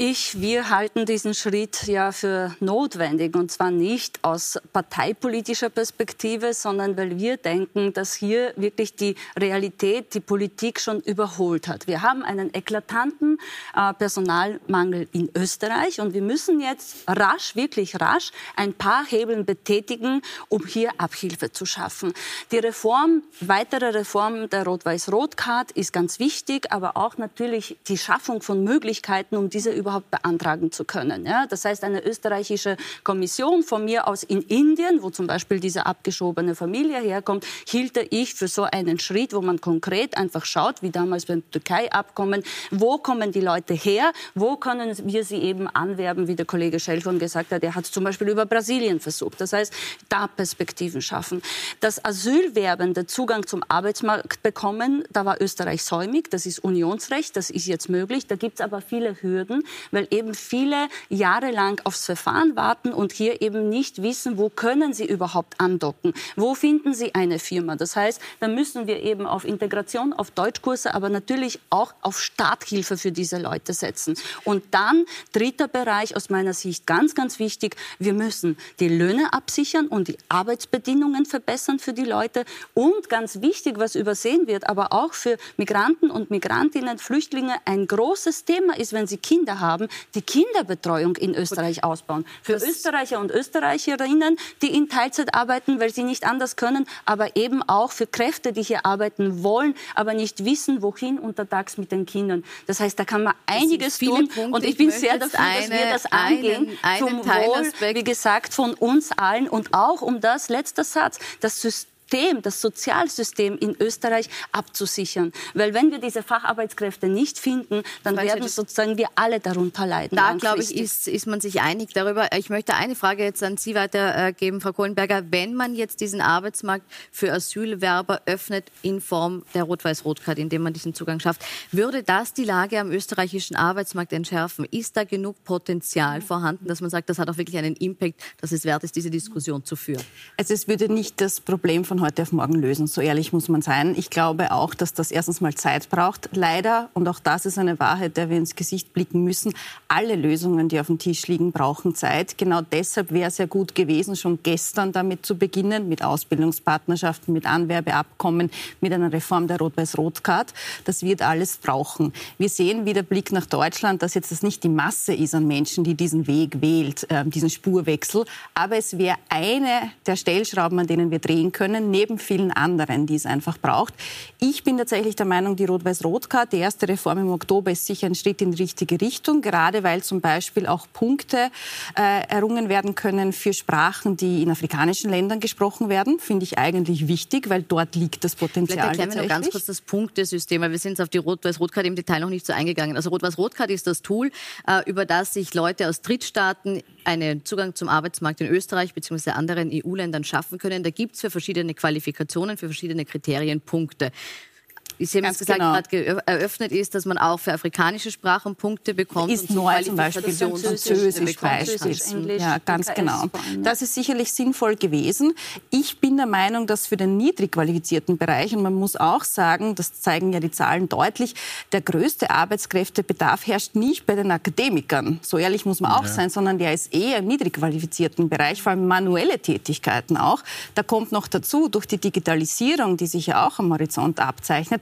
Ich, wir halten diesen Schritt ja für notwendig und zwar nicht aus parteipolitischer Perspektive, sondern weil wir denken, dass hier wirklich die Realität die Politik schon überholt hat. Wir haben einen eklatanten äh, Personalmangel in Österreich und wir müssen jetzt rasch, wirklich rasch, ein paar Hebeln betätigen, um hier Abhilfe zu schaffen. Die Reform, weitere Reform der Rot-Weiß-Rot-Card ist ganz wichtig, aber auch natürlich die Schaffung von Möglichkeiten, um diese überhaupt überhaupt beantragen zu können. Ja? Das heißt, eine österreichische Kommission von mir aus in Indien, wo zum Beispiel diese abgeschobene Familie herkommt, hielte ich für so einen Schritt, wo man konkret einfach schaut, wie damals beim Türkei-Abkommen, wo kommen die Leute her, wo können wir sie eben anwerben, wie der Kollege Schelfon gesagt hat, er hat es zum Beispiel über Brasilien versucht. Das heißt, da Perspektiven schaffen. Das Asylwerbende Zugang zum Arbeitsmarkt bekommen, da war Österreich säumig, das ist Unionsrecht, das ist jetzt möglich. Da gibt es aber viele Hürden, weil eben viele jahrelang aufs Verfahren warten und hier eben nicht wissen, wo können sie überhaupt andocken, wo finden sie eine Firma. Das heißt, da müssen wir eben auf Integration, auf Deutschkurse, aber natürlich auch auf Starthilfe für diese Leute setzen. Und dann dritter Bereich aus meiner Sicht ganz, ganz wichtig, wir müssen die Löhne absichern und die Arbeitsbedingungen verbessern für die Leute und ganz wichtig, was übersehen wird, aber auch für Migranten und Migrantinnen, Flüchtlinge ein großes Thema ist, wenn sie Kinder haben haben, die Kinderbetreuung in Österreich ausbauen. Für das Österreicher und Österreicherinnen, die in Teilzeit arbeiten, weil sie nicht anders können, aber eben auch für Kräfte, die hier arbeiten wollen, aber nicht wissen, wohin untertags mit den Kindern. Das heißt, da kann man einiges tun. Punkte. Und ich bin ich sehr dafür, eine, dass wir das angehen, einen, einen zum Wohl, wie gesagt, von uns allen und auch um das, letzter Satz, das System System, das Sozialsystem in Österreich abzusichern. Weil wenn wir diese Facharbeitskräfte nicht finden, dann werden sozusagen wir alle darunter leiden. Da, glaube ich, ist, ist man sich einig darüber. Ich möchte eine Frage jetzt an Sie weitergeben, Frau Kohlenberger. Wenn man jetzt diesen Arbeitsmarkt für Asylwerber öffnet in Form der Rot-Weiß-Rot-Karte, indem man diesen Zugang schafft, würde das die Lage am österreichischen Arbeitsmarkt entschärfen? Ist da genug Potenzial vorhanden, dass man sagt, das hat auch wirklich einen Impact, dass es wert ist, diese Diskussion zu führen? Also es würde nicht das Problem von heute auf morgen lösen. So ehrlich muss man sein. Ich glaube auch, dass das erstens mal Zeit braucht. Leider, und auch das ist eine Wahrheit, der wir ins Gesicht blicken müssen, alle Lösungen, die auf dem Tisch liegen, brauchen Zeit. Genau deshalb wäre es ja gut gewesen, schon gestern damit zu beginnen, mit Ausbildungspartnerschaften, mit Anwerbeabkommen, mit einer Reform der Rot-Weiß-Rot-Card. Das wird alles brauchen. Wir sehen wie der Blick nach Deutschland, dass jetzt das nicht die Masse ist an Menschen, die diesen Weg wählt, äh, diesen Spurwechsel. Aber es wäre eine der Stellschrauben, an denen wir drehen können, neben vielen anderen, die es einfach braucht. Ich bin tatsächlich der Meinung, die Rot-Weiß-Rot-Card, die erste Reform im Oktober, ist sicher ein Schritt in die richtige Richtung, gerade weil zum Beispiel auch Punkte äh, errungen werden können für Sprachen, die in afrikanischen Ländern gesprochen werden. Finde ich eigentlich wichtig, weil dort liegt das Potenzial. Vielleicht erklären wir noch ganz kurz das Punktesystem, weil wir sind auf die Rot-Weiß-Rot-Card im Detail noch nicht so eingegangen. Also Rot-Weiß-Rot-Card ist das Tool, äh, über das sich Leute aus Drittstaaten einen Zugang zum Arbeitsmarkt in Österreich bzw. anderen EU-Ländern schaffen können. Da gibt es für verschiedene Qualifikationen, für verschiedene Kriterien Punkte Sie haben es gesagt, genau. gerade eröffnet ist, dass man auch für afrikanische Sprachen Punkte bekommt. Ist neu zum Beispiel Französisch, Französisch Englisch. Ja, ganz genau. Das ist sicherlich sinnvoll gewesen. Ich bin der Meinung, dass für den niedrig qualifizierten Bereich, und man muss auch sagen, das zeigen ja die Zahlen deutlich, der größte Arbeitskräftebedarf herrscht nicht bei den Akademikern. So ehrlich muss man auch ja. sein, sondern der ist eher im niedrig qualifizierten Bereich, vor allem manuelle Tätigkeiten auch. Da kommt noch dazu, durch die Digitalisierung, die sich ja auch am Horizont abzeichnet,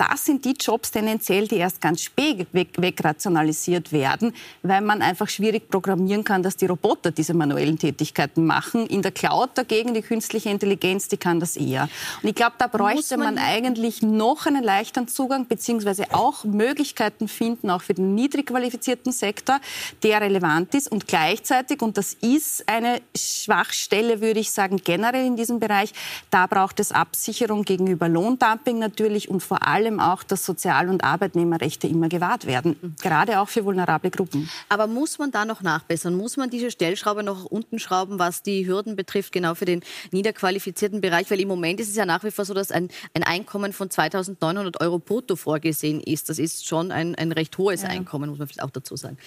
das sind die Jobs tendenziell, die erst ganz spät wegrationalisiert werden, weil man einfach schwierig programmieren kann, dass die Roboter diese manuellen Tätigkeiten machen. In der Cloud dagegen, die künstliche Intelligenz, die kann das eher. Und ich glaube, da bräuchte man, man, eigentlich noch einen leichteren Zugang, beziehungsweise auch Möglichkeiten finden, auch für den niedrig qualifizierten Sektor, der relevant ist und gleichzeitig, und das ist eine Schwachstelle, würde ich sagen, generell in diesem Bereich, da braucht es Absicherung gegenüber Lohndumping natürlich und vor allem allem auch, dass Sozial- und Arbeitnehmerrechte immer gewahrt werden, gerade auch für vulnerable Gruppen. Aber muss man da noch nachbessern? Muss man diese Stellschraube noch unten schrauben, was die Hürden betrifft, genau für den niederqualifizierten Bereich? Weil im Moment ist es ja nach wie vor so, dass ein, ein Einkommen von 2.900 Euro brutto vorgesehen ist. Das ist schon ein, ein recht hohes ja. Einkommen, muss man vielleicht auch dazu sagen.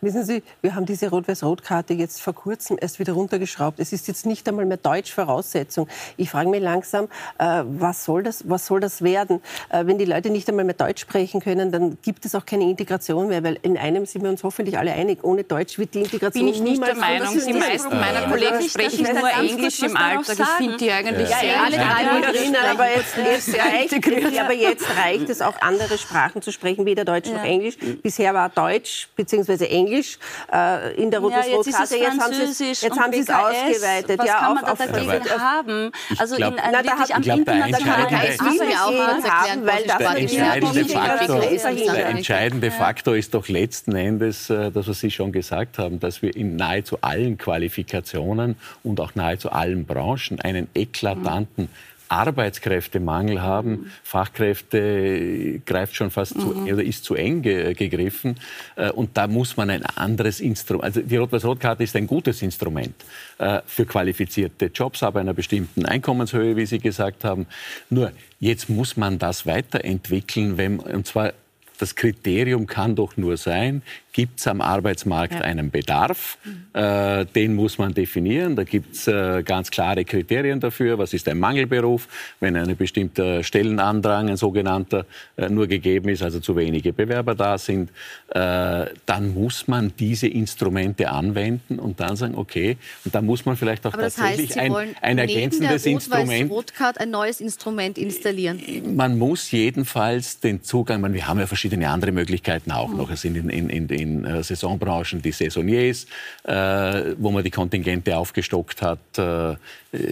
Wissen Sie, wir haben diese Rot-Weiß-Rot-Karte jetzt vor kurzem erst wieder runtergeschraubt. Es ist jetzt nicht einmal mehr Deutsch-Voraussetzung. Ich frage mich langsam, äh, was, soll das, was soll das werden? Äh, wenn die Leute nicht einmal mehr Deutsch sprechen können, dann gibt es auch keine Integration mehr, weil in einem sind wir uns hoffentlich alle einig, ohne Deutsch wird die Integration Bin ich nicht der Meinung. Die meisten meiner Kollegen sprechen nur Englisch im Alltag. Ich finde die eigentlich ja, sehr ja, alle drei drin, aber jetzt, jetzt reicht, aber jetzt reicht es auch, andere Sprachen zu sprechen, weder Deutsch noch Englisch. Bisher war Deutsch bzw. Englisch äh, in der Rotes-Rot-Karte. Ja, jetzt, haben Sie es, jetzt haben Sie es ausgeweitet. Was ja, kann man da dagegen haben? Also in, na, wirklich am internationalen haben, weil der entscheidende, Faktor, der entscheidende Faktor ist doch letzten Endes, äh, das, was Sie schon gesagt haben, dass wir in nahezu allen Qualifikationen und auch nahezu allen Branchen einen eklatanten Arbeitskräftemangel haben. Fachkräfte greift schon fast mhm. zu, oder ist zu eng ge, gegriffen. Äh, und da muss man ein anderes Instrument, also die Rot-Weiß-Rot-Karte ist ein gutes Instrument äh, für qualifizierte Jobs ab einer bestimmten Einkommenshöhe, wie Sie gesagt haben. Nur jetzt muss man das weiterentwickeln, wenn, und zwar das Kriterium kann doch nur sein, gibt es am Arbeitsmarkt ja. einen Bedarf? Mhm. Äh, den muss man definieren. Da gibt es äh, ganz klare Kriterien dafür. Was ist ein Mangelberuf? Wenn ein bestimmter Stellenandrang, ein sogenannter, äh, nur gegeben ist, also zu wenige Bewerber da sind, äh, dann muss man diese Instrumente anwenden und dann sagen, okay, und dann muss man vielleicht auch Aber tatsächlich das heißt, ein, ein ergänzendes der Instrument. Rotcard ein neues Instrument installieren. Man muss jedenfalls den Zugang, meine, wir haben ja verschiedene andere Möglichkeiten auch mhm. noch. Es sind in, in, in, in äh, Saisonbranchen die Saisonniers, äh, wo man die Kontingente aufgestockt hat. Äh,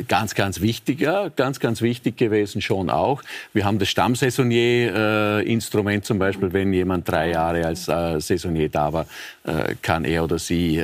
ganz, ganz wichtig, ja, ganz, ganz wichtig gewesen schon auch. Wir haben das Stammsaisonnier-Instrument zum Beispiel, wenn jemand drei Jahre als äh, Saisonnier da war, äh, kann er oder sie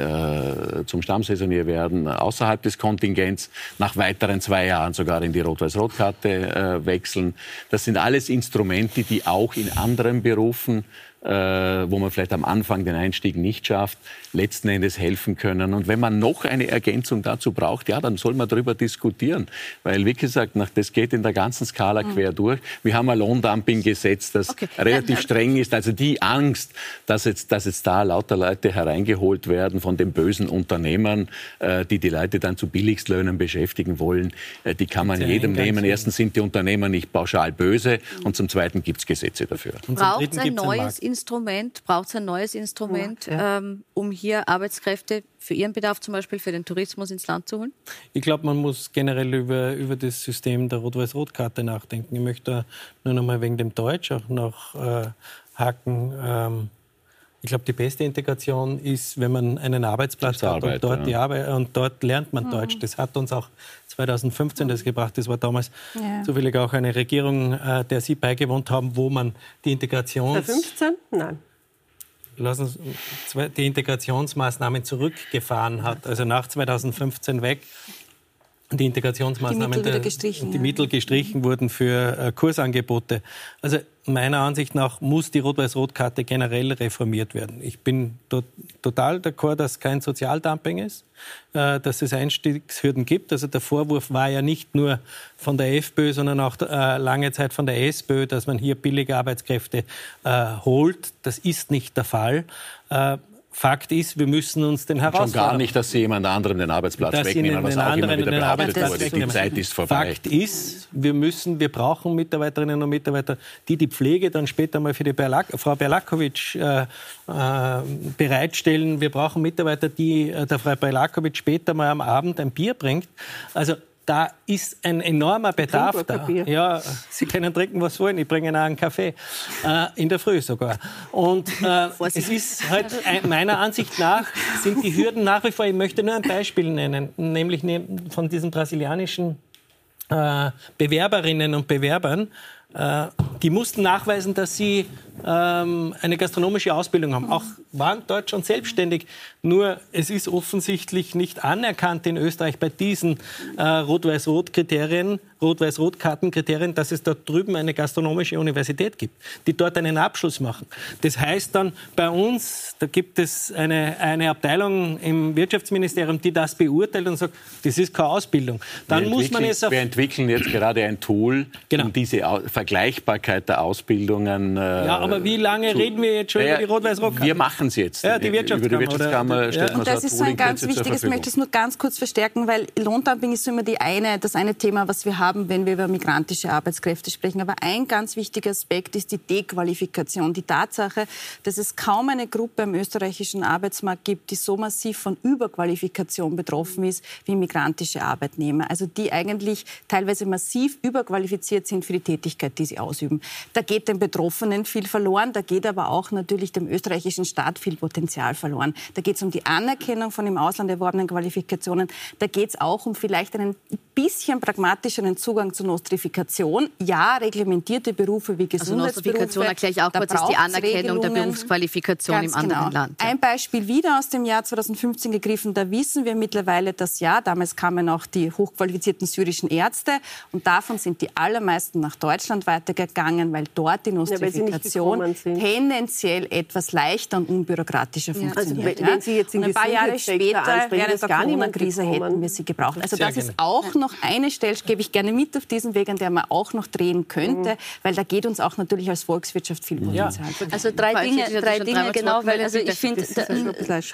zum Stammsaisonnier werden, außerhalb des Kontingents, nach weiteren zwei Jahren sogar in die Rot-Weiß-Rot-Karte wechseln. Das sind alles Instrumente, die auch in anderen Berufen wo man vielleicht am Anfang den Einstieg nicht schafft, letzten Endes helfen können. Und wenn man noch eine Ergänzung dazu braucht, ja, dann soll man darüber diskutieren. Weil, wie gesagt, das geht in der ganzen Skala mhm. quer durch. Wir haben ein Lohndumping-Gesetz, das okay. relativ streng ist. Also die Angst, dass jetzt, dass jetzt da lauter Leute hereingeholt werden von den bösen Unternehmern, äh, die die Leute dann zu Billigstlöhnen beschäftigen wollen, äh, die kann man jedem nehmen. Erstens sind die Unternehmer nicht pauschal böse und zum Zweiten gibt es Gesetze dafür. Braucht es ein neues Instrument, braucht es ein neues Instrument, ja. ähm, um hier Arbeitskräfte für Ihren Bedarf zum Beispiel für den Tourismus ins Land zu holen? Ich glaube, man muss generell über, über das System der Rot-Weiß-Rot-Karte nachdenken. Ich möchte nur noch mal wegen dem Deutsch auch noch äh, haken. Ähm, ich glaube, die beste Integration ist, wenn man einen Arbeitsplatz hat Arbeit, und, dort ja. die Arbeit, und dort lernt man mhm. Deutsch. Das hat uns auch 2015 das gebracht. Das war damals Ja. zufällig auch eine Regierung, äh, der Sie beigewohnt haben, wo man die Integrations... 15? Nein. lassen Sie die Integrationsmaßnahmen zurückgefahren hat, also nach 2015 weg. Die Integrationsmaßnahmen, Die Mittel gestrichen, die ja. Mittel gestrichen wurden für äh, Kursangebote. Also meiner Ansicht nach muss die Rot-Weiß-Rot-Karte generell reformiert werden. Ich bin to total d'accord, dass kein Sozialdumping ist, äh, dass es Einstiegshürden gibt. Also der Vorwurf war ja nicht nur von der FPÖ, sondern auch äh, lange Zeit von der SPÖ, dass man hier billige Arbeitskräfte holt. Das ist nicht der Fall. Fakt ist, wir müssen uns den Schon Herausforderungen gar nicht, dass sie jemand anderen den Arbeitsplatz dass wegnehmen, was auch immer wieder den behauptet wurde. Die. Zeit ist vorbei. Fakt ist, wir müssen, wir brauchen Mitarbeiterinnen und Mitarbeiter, die die Pflege dann später mal für die Berlak Frau Berlakovic äh, äh, bereitstellen. Wir brauchen Mitarbeiter, die äh, der Frau Berlakovic später mal am Abend ein Bier bringt. Also da ist ein enormer Bedarf da. Ja, Sie können trinken, was wollen. Ich bringe Ihnen auch einen Kaffee. Äh, in der Früh sogar. Und äh, es ist halt, ein- meiner Ansicht nach, sind die Hürden nach wie vor, ich möchte nur ein Beispiel nennen, nämlich ne- von diesen brasilianischen äh, Bewerberinnen und Bewerbern, äh, die mussten nachweisen, dass sie ähm, eine gastronomische Ausbildung haben. Auch waren dort schon selbstständig. Nur es ist offensichtlich nicht anerkannt in Österreich bei diesen äh, Rot-Weiß-Rot-Kriterien, Rot-Weiß-Rot-Kartenkriterien, dass es dort drüben eine gastronomische Universität gibt, die dort einen Abschluss machen. Das heißt dann bei uns, da gibt es eine, eine Abteilung im Wirtschaftsministerium, die das beurteilt und sagt, das ist keine Ausbildung. Dann wir muss man entwickeln- es auf Wir entwickeln jetzt gerade ein Tool, um diese Vergleichbarkeit der Ausbildungen. Äh, Ja, aber wie lange zu- reden wir jetzt schon Naja, über die Rot-Weiß-Rot-Karte? Wir machen es jetzt. Ja, die Über die Wirtschaftskammer. Wirtschaftskammer oder- stellt ja. man Und so das ist so ein in ganz wichtiges, ich möchte es nur ganz kurz verstärken, weil Lohndumping ist immer die eine, das eine Thema, was wir haben, wenn wir über migrantische Arbeitskräfte sprechen. Aber ein ganz wichtiger Aspekt ist die Dequalifikation. Die Tatsache, dass es kaum eine Gruppe am österreichischen Arbeitsmarkt gibt, die so massiv von Überqualifikation betroffen ist wie migrantische Arbeitnehmer. Also die eigentlich teilweise massiv überqualifiziert sind für die Tätigkeit, die sie ausüben. Da geht den Betroffenen viel verloren, da geht aber auch natürlich dem österreichischen Staat viel Potenzial verloren. Da geht es um die Anerkennung von im Ausland erworbenen Qualifikationen. Da geht es auch um vielleicht einen bisschen pragmatischeren Zugang zur Nostrifikation. Ja, reglementierte Berufe wie Also Gesundheitsberufe. Nostrifikation erkläre ich auch da kurz, ist die Anerkennung der. Berufsqualifikation Ganz im anderen genau. Land. Ein Beispiel wieder aus dem Jahr 2015 gegriffen. Da wissen wir mittlerweile, dass ja, damals kamen auch die hochqualifizierten syrischen Ärzte und davon sind die allermeisten nach Deutschland weitergegangen, weil dort die Nostrifikation gekommen sind. tendenziell etwas leichter und unbürokratischer Also funktioniert. wenn- wenn Sie jetzt und ein paar Jahre später, während ist der Corona-Krise hätten wir sie gebraucht. Also Sehr das ist gerne. auch noch eine Stelle, gebe ich gerne mit auf diesen Weg, an der man auch noch drehen könnte, weil da geht uns auch natürlich als Volkswirtschaft viel Potenzial. Also drei Falls Dinge, drei Dinge genau, weil also ich finde ist ja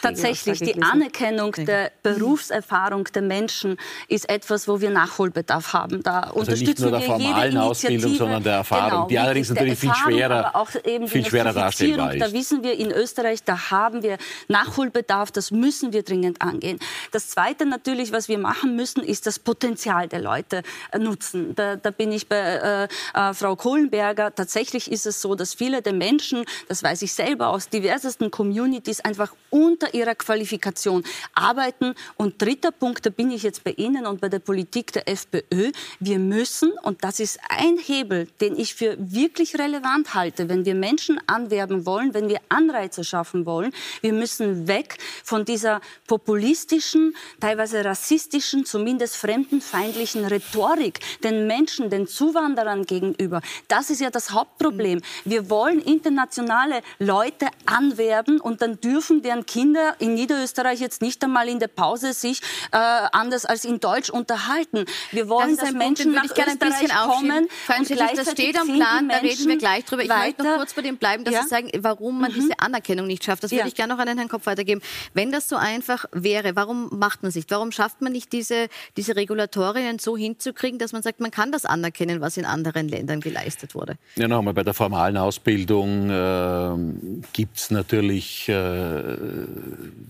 tatsächlich die. Anerkennung der Berufserfahrung der Menschen ist etwas, wo wir Nachholbedarf haben. Da Also nicht unterstützen nur der formalen Ausbildung, sondern der Erfahrung, genau, die allerdings natürlich viel schwerer- eben viel die schwerer Nostrifizierung. darstellbar Da wissen wir in Österreich, da haben wir Nachholbedarf, das müssen wir dringend angehen. Das Zweite natürlich, was wir machen müssen, ist das Potenzial der Leute äh, nutzen. Da, da bin ich bei äh, äh, Frau Kohlenberger. Tatsächlich ist es so, dass viele der Menschen, das weiß ich selber aus diversesten Communities, einfach unter ihrer Qualifikation arbeiten. Und dritter Punkt, da bin ich jetzt bei Ihnen und bei der Politik der FPÖ. Wir müssen, und das ist ein Hebel, den ich für wirklich relevant halte, wenn wir Menschen anwerben wollen, wenn wir Anreize schaffen wollen, wir müssen weg von dieser populistischen, teilweise rassistischen, zumindest fremdenfeindlichen Rhetorik den Menschen, den Zuwanderern gegenüber. Das ist ja das Hauptproblem. Wir wollen internationale Leute anwerben und dann dürfen deren Kinder in Niederösterreich jetzt nicht einmal in der Pause sich äh, anders als in Deutsch unterhalten. Wir wollen, dass Menschen nach Österreich kommen Falls und das steht am Plan, da reden wir gleich drüber. Ich möchte noch kurz bei dem bleiben, dass Ja. Sie sagen, warum man diese Anerkennung nicht schafft. Das Ja. würde ich gerne noch an den Herrn Kopf weitergeben. Wenn das so einfach wäre, warum macht man es nicht? Warum schafft man nicht diese, diese Regulatorien so hinzukriegen, dass man sagt, man kann das anerkennen, was in anderen Ländern geleistet wurde? Ja, nochmal, bei der formalen Ausbildung äh, gibt es natürlich äh,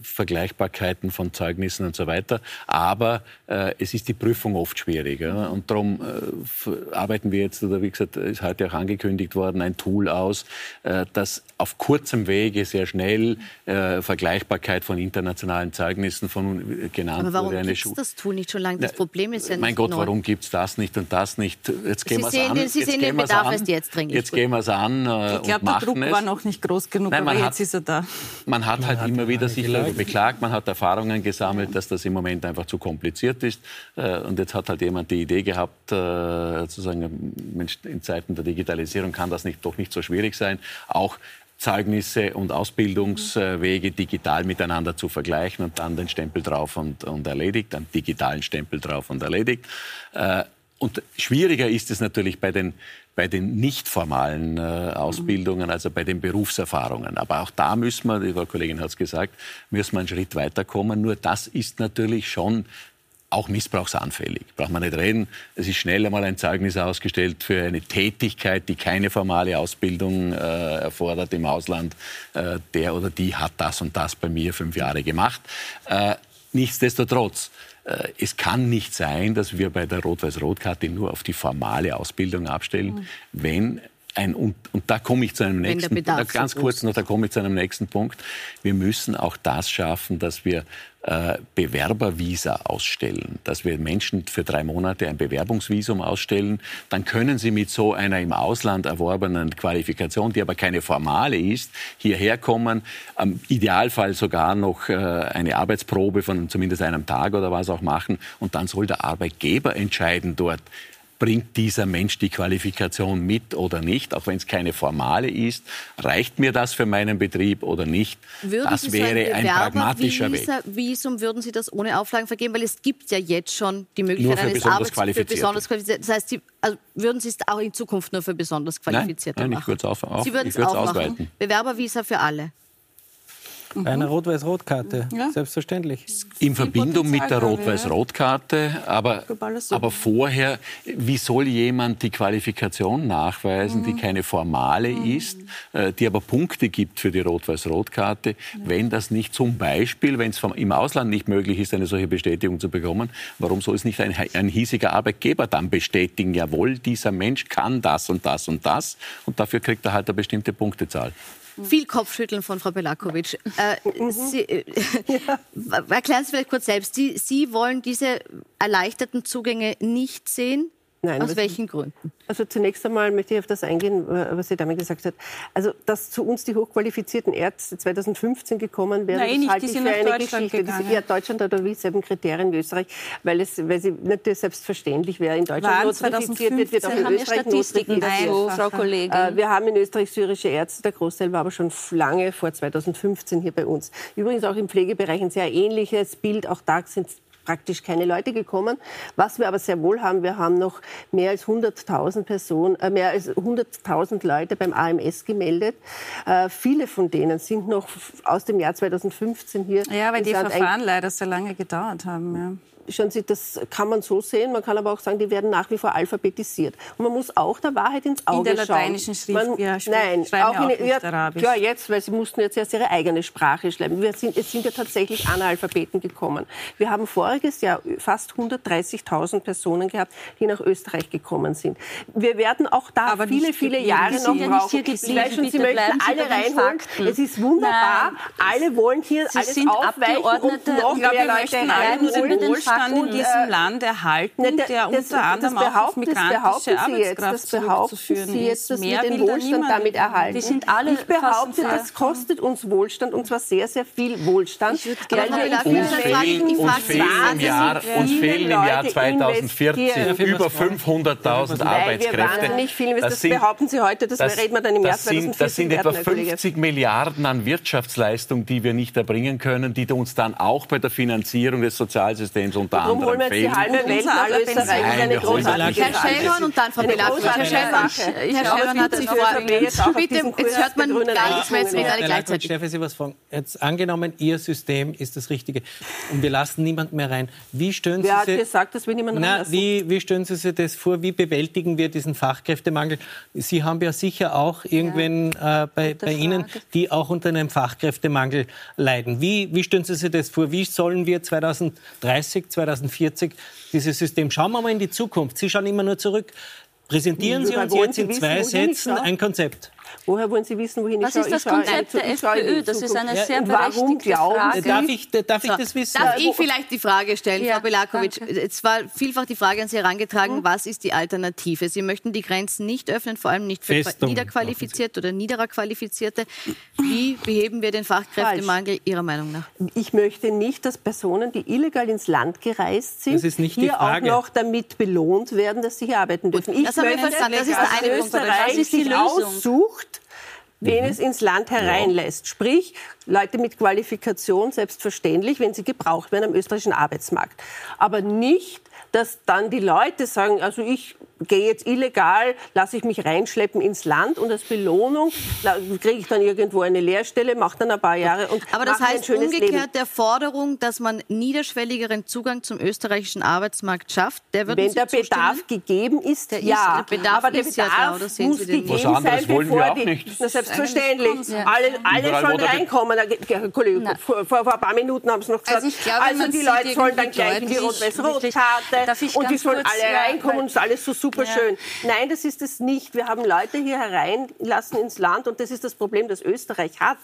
Vergleichbarkeiten von Zeugnissen und so weiter. Aber äh, es ist die Prüfung oft schwierig. Ja? Und darum äh, arbeiten wir jetzt, oder wie gesagt, ist heute auch angekündigt worden, ein Tool aus, äh, das auf kurzem Wege sehr schnell äh, Vergleichbarkeit von internationalen Zeugnissen von genannt Aber warum gibt es das Tool nicht schon lange? Das Problem ist ja nicht Mein Gott, neu. warum gibt es das nicht und das nicht? Jetzt gehen Sie wir's sehen an. den- Sie Jetzt sehen gehen den Bedarf an. erst jetzt dringlich. Jetzt gehen wir es an äh, Ich glaube, der Druck es. war noch nicht groß genug, Nein, aber man jetzt ist er da. Man hat halt immer wieder sich darüber beklagt, man hat Erfahrungen gesammelt, dass das im Moment einfach zu kompliziert ist. Äh, Und jetzt hat halt jemand die Idee gehabt, äh, zu sagen, Mensch, in Zeiten der Digitalisierung kann das nicht, doch nicht so schwierig sein, auch Zeugnisse und Ausbildungswege digital miteinander zu vergleichen und dann den Stempel drauf und, und erledigt, einen digitalen Stempel drauf und erledigt. Äh, Und schwieriger ist es natürlich bei den, bei den nicht formalen äh, Ausbildungen, also bei den Berufserfahrungen. Aber auch da müssen wir, die Frau Kollegin hat es gesagt, müssen wir einen Schritt weiterkommen. Nur das ist natürlich schon auch missbrauchsanfällig. Braucht man nicht reden. Es ist schnell einmal ein Zeugnis ausgestellt für eine Tätigkeit, die keine formale Ausbildung äh, erfordert im Ausland. Äh, der oder die hat das und das bei mir fünf Jahre gemacht. Äh, nichtsdestotrotz, es kann nicht sein, dass wir bei der Rot-Weiß-Rot-Karte nur auf die formale Ausbildung abstellen, wenn ein, und, und da komme ich zu einem nächsten Bedarf ganz kurz noch, da komme ich zu einem nächsten Punkt. Wir müssen auch das schaffen, dass wir äh, Bewerbervisa ausstellen, dass wir Menschen für drei Monate ein Bewerbungsvisum ausstellen. Dann können sie mit so einer im Ausland erworbenen Qualifikation, die aber keine formale ist, hierher kommen, am Idealfall sogar noch äh, eine Arbeitsprobe von zumindest einem Tag oder was auch machen. Und dann soll der Arbeitgeber entscheiden dort, bringt dieser Mensch die Qualifikation mit oder nicht, auch wenn es keine formale ist. Reicht mir das für meinen Betrieb oder nicht? Würden das Sie wäre so ein pragmatischer Weg. Visum würden Sie das ohne Auflagen vergeben? Weil es gibt ja jetzt schon die Möglichkeit eines besonders Arbeits für besonders Qualifizierte. Das heißt, Sie, also würden Sie es auch in Zukunft nur für besonders Qualifizierte nein, ich machen? würde es auf, auf, Sie würden ich auch ausweiten. Bewerbervisa für alle. Bei einer Rot-Weiß-Rot-Karte, selbstverständlich. In Verbindung mit der Rot-Weiß-Rot-Karte, aber, aber vorher, wie soll jemand die Qualifikation nachweisen, die keine formale ist, äh, die aber Punkte gibt für die Rot-Weiß-Rot-Karte, wenn das nicht zum Beispiel, wenn es im Ausland nicht möglich ist, eine solche Bestätigung zu bekommen, warum soll es nicht ein, ein hiesiger Arbeitgeber dann bestätigen, jawohl, dieser Mensch kann das und das und das und dafür kriegt er halt eine bestimmte Punktezahl. Viel Kopfschütteln von Frau Belakovic. Äh, Sie, äh, erklären Sie vielleicht kurz selbst. Sie, Sie wollen diese erleichterten Zugänge nicht sehen? Nein, Aus welchen Gründen? Also zunächst einmal möchte ich auf das eingehen, was die Dame gesagt hat. Also, dass zu uns die hochqualifizierten Ärzte 2015 gekommen wären, Nein, das halte ich für eine Geschichte. Das, ja, Deutschland hat aber dieselben Kriterien wie Österreich, weil, es, weil sie nicht selbstverständlich wäre. In Deutschland notifiziert wird, wird auch 2015 in Österreich Statistiken dazu, Frau Kollegin. Äh, Wir haben in Österreich syrische Ärzte, der Großteil war aber schon lange vor 2015 hier bei uns. Übrigens auch im Pflegebereich ein sehr ähnliches Bild. Auch da sind praktisch keine Leute gekommen. Was wir aber sehr wohl haben, wir haben noch mehr als 100.000 Personen, äh, mehr als 100.000 Leute beim AMS gemeldet. Äh, viele von denen sind noch aus dem Jahr 2015 hier. Ja, weil die Verfahren leider sehr lange gedauert haben. Ja. Schauen Sie, das kann man so sehen. Man kann aber auch sagen, die werden nach wie vor alphabetisiert. Und man muss auch der Wahrheit ins Auge der schauen. lateinischen Schrift, Man, ja, nein, ja auch, auch in, ja, Arabisch. Klar, jetzt, weil sie mussten jetzt erst ihre eigene Sprache schreiben. Wir sind, es sind ja tatsächlich Analphabeten gekommen. Wir haben voriges Jahr fast 130.000 Personen gehabt, die nach Österreich gekommen sind. Wir werden auch da Aber viele, viele. Jahre noch ja nicht brauchen. hier ich weiß schon, Sie möchten alle reinholen. Es ist wunderbar. Nein. alle wollen hier Sie alles sind aufweichen und noch Ich glaube, mehr wir Leute möchten alle nur reinholen. Wohlstand in Und, diesem äh, Land erhalten, Ne, der das- unter anderem das auch auf das migrantische behaupten Sie jetzt, Arbeitskraft das behaupten zurückzuführen Sie jetzt, dass Mehr wir den da Wohlstand damit erhalten. Die sind alle ich behaupte, das kostet uns Wohlstand und zwar sehr, sehr viel Wohlstand. Ich würde weil gerne wir Uns vielen fehlen- uns fehlen im Jahr, uns fehlen im Jahr Leute 2014 investieren. über 500.000 Weil wir Arbeitskräfte. viel investieren. Das, sind- behaupten Sie heute, das, reden wir dann im Jahr das sind, 2014 das sind etwa werden, Herr Kollege. 50 Milliarden an Wirtschaftsleistung, die wir nicht erbringen können, die uns dann auch bei der Finanzierung des Sozialsystems unter Darum holen anderem wir jetzt die halbe Welt Unser nach aller Österreich. Das ist Nein, eine holen großartige Herr. Schellhorn und dann Frau Belakovic. Herr Schellhorn, hat sich auf Bitte, jetzt hört man gar nichts mehr, jetzt reden alle gleichzeitig. Ich Sie was fragen? Jetzt angenommen, Ihr System ist das Richtige und wir lassen niemand mehr herein. Wie stellen Wer Sie hat gesagt, dass wir niemanden reinlassen? wie, wie stellen Sie sich das vor? Wie bewältigen wir diesen Fachkräftemangel? Sie haben ja sicher auch irgendwen äh, bei, bei Ihnen, die auch unter einem Fachkräftemangel leiden. Wie, wie stellen Sie sich das vor? Wie sollen wir 2030, 2040 dieses System? Schauen wir mal in die Zukunft. Sie schauen immer nur zurück. Präsentieren Sie uns jetzt in zwei Sätzen ein Konzept. Woher wollen Sie wissen, wohin Was ich schaue? ist das Konzept der FPÖ? Das ist eine sehr berechtigte Frage. Darf ich, darf ich das wissen? Darf ich vielleicht die Frage stellen, Ja, Frau Belakovic? Es war vielfach die Frage an Sie herangetragen, was ist die Alternative? Sie möchten die Grenzen nicht öffnen, vor allem nicht für Festung, Niederqualifizierte oder niederer Qualifizierte. Wie beheben wir den Fachkräftemangel Ihrer Meinung nach? Ich möchte nicht, dass Personen, die illegal ins Land gereist sind, Das ist nicht die hier auch noch damit belohnt werden, dass sie hier arbeiten dürfen. Ich das haben wir möchte. Das ist eine Punkt. Österreich Was ist die sich Lösung? aussucht, wen es ins Land hereinlässt. Sprich, Leute mit Qualifikation, selbstverständlich, wenn sie gebraucht werden am österreichischen Arbeitsmarkt. Aber nicht, dass dann die Leute sagen, also ich gehe jetzt illegal, lasse ich mich reinschleppen ins Land und als Belohnung kriege ich dann irgendwo eine Lehrstelle, mache dann ein paar Jahre und Aber das heißt umgekehrt Leben. der Forderung, dass man niederschwelligeren Zugang zum österreichischen Arbeitsmarkt schafft, der wird Wenn der Bedarf gegeben ist, Der ist- ja. der Bedarf aber der ist ja Bedarf da, oder sehen muss gegeben sein, bevor wir auch die... nicht. Na, selbstverständlich. Ja. Alle, alle Überall, sollen reinkommen. Herr Kollege, vor, vor, ein paar Minuten haben Sie noch gesagt, Also ich glaube, also die Leute sollen dann gleich in die Rot-Weiß-Rot-Karte und die sollen alle reinkommen und es ist alles so super Ja. schön. Nein, das ist es nicht. Wir haben Leute hier hereinlassen ins Land und das ist das Problem, das Österreich hat.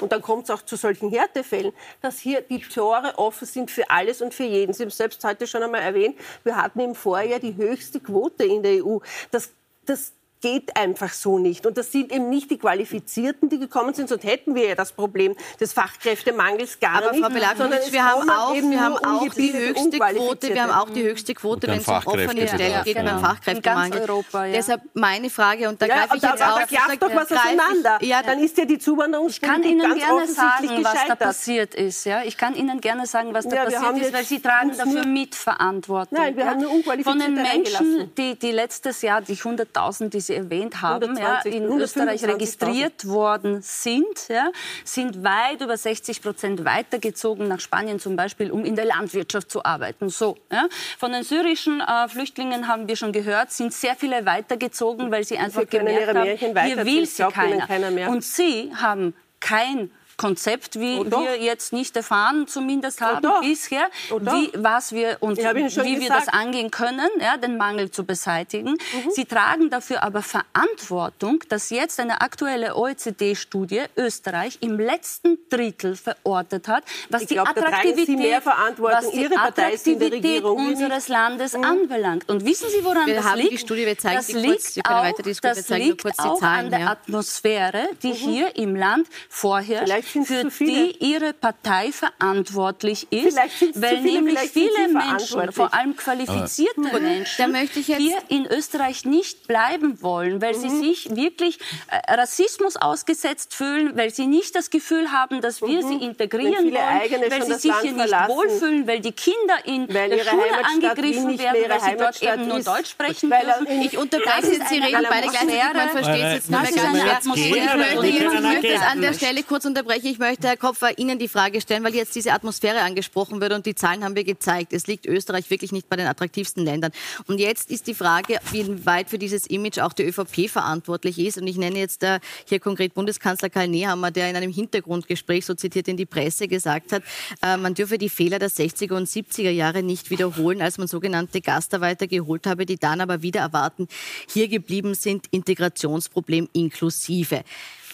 Und dann kommt es auch zu solchen Härtefällen, dass hier die Tore offen sind für alles und für jeden. Sie haben es selbst heute schon einmal erwähnt, wir hatten im Vorjahr die höchste Quote in der EU. Das, das geht einfach so nicht. Und das sind eben nicht die Qualifizierten, die gekommen sind, sonst hätten wir ja das Problem des Fachkräftemangels gar Aber nicht. Frau sondern Belakovic, wir haben auch, wir haben auch die höchste Quote, wir haben auch die höchste Quote, wenn es um offene Stellen geht, beim In Fachkräftemangel. ganz Europa, ja. Deshalb meine Frage, und da Ja, greife ich jetzt da, auf. da klafft doch was greife ich- auseinander. Ja, dann ist ja die Ich Zuwanderungspolitik kann Ihnen ganz gerne offensichtlich sagen, was da passiert ist. Ja? Ich kann Ihnen gerne sagen, was da Ja, wir haben passiert ist, weil Sie tragen uns dafür nur- Mitverantwortung. Nein, wir ja? haben nur Von Unqualifizierte den Menschen, die, die letztes Jahr, die 100.000, die Sie erwähnt haben, ja, 120, in 125.000. Österreich registriert worden sind, ja, sind weit über 60 Prozent weitergezogen nach Spanien zum Beispiel, um in der Landwirtschaft zu arbeiten. So, ja. Von den syrischen äh, Flüchtlingen haben wir schon gehört, sind sehr viele weitergezogen, weil sie einfach gemerkt haben, hier will sie keiner. keiner mehr. Und Sie haben kein Konzept, wie Oh, wir jetzt nicht erfahren, zumindest haben doch. bisher, Oh, wie, was wir und wie wir gesagt. das angehen können, ja, den Mangel zu beseitigen. Mhm. Sie tragen dafür aber Verantwortung, dass jetzt eine aktuelle OECD-Studie Österreich im letzten Drittel verortet hat, was Ich die Sie Attraktivität, mehr Verantwortung. was die Attraktivität wir unseres Landes Mhm. anbelangt. Und wissen Sie, woran Wir das haben liegt? die Studie, wir zeigen das sie kurz. liegt Sie können auch, weiter diskutieren, wir das liegt kurz auch Zahlen, an der ja. Atmosphäre, die Mhm. hier im Land vorherrscht, Vielleicht für die Ihre Partei verantwortlich ist, weil viele, nämlich viele Sie Menschen, vor allem qualifizierte Da Menschen, möchte ich jetzt hier in Österreich nicht bleiben wollen, weil sie Mhm. sich wirklich äh, Rassismus ausgesetzt fühlen, weil sie nicht das Gefühl haben, dass wir sie integrieren Mhm. Wenn viele wollen, weil sie sich hier nicht wohlfühlen, weil die Kinder in Weil der Schule angegriffen werden, weil sie dort eben nur. Deutsch sprechen dürfen. Ich unterbreche jetzt, Sie reden beide gleichzeitig, man versteht es jetzt nicht mehr ganz eine schwer. Atmosphäre, Ich möchte, ich möchte es an der Stelle kurz unterbrechen. Ich möchte, Herr Kopfer, Ihnen die Frage stellen, weil jetzt diese Atmosphäre angesprochen wird und die Zahlen haben wir gezeigt. Es liegt Österreich wirklich nicht bei den attraktivsten Ländern. Und jetzt ist die Frage, wie weit für dieses Image auch die ÖVP verantwortlich ist. Und ich nenne jetzt äh, hier konkret Bundeskanzler Karl Nehammer, der in einem Hintergrundgespräch, so zitiert in die Presse, gesagt hat, äh, man dürfe die Fehler der 60er und 70er Jahre nicht wiederholen, als man sogenannte Gastarbeiter geholt habe, die dann aber wieder erwarten, hier geblieben sind, Integrationsproblem inklusive.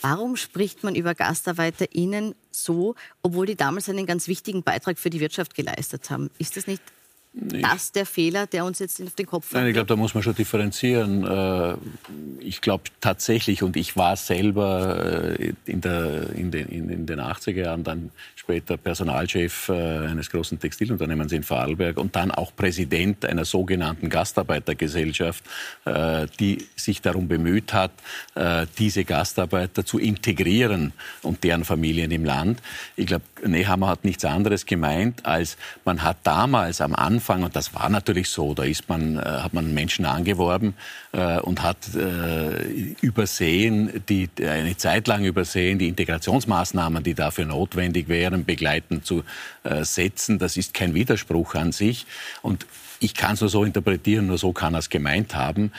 Warum spricht man über GastarbeiterInnen so, obwohl die damals einen ganz wichtigen Beitrag für die Wirtschaft geleistet haben? Ist das nicht das der Fehler, der uns jetzt auf den Kopf Nein, ich glaube, da muss man schon differenzieren. Äh, Ich glaube tatsächlich, und ich war selber äh, in, der, in, den, in, den 80er Jahren dann später Personalchef äh, eines großen Textilunternehmens in Vorarlberg und dann auch Präsident einer sogenannten Gastarbeitergesellschaft, die sich darum bemüht hat, diese Gastarbeiter zu integrieren und deren Familien im Land. Ich glaube, Nehammer hat nichts anderes gemeint, als man hat damals am Anfang Anfang, und das war natürlich so, da ist man, äh, hat man Menschen angeworben äh, und hat äh, übersehen, die, eine Zeit lang übersehen, die Integrationsmaßnahmen, die dafür notwendig wären, begleitend zu äh, setzen. Das ist kein Widerspruch an sich. Und ich kann es nur so interpretieren, nur so kann er es gemeint haben.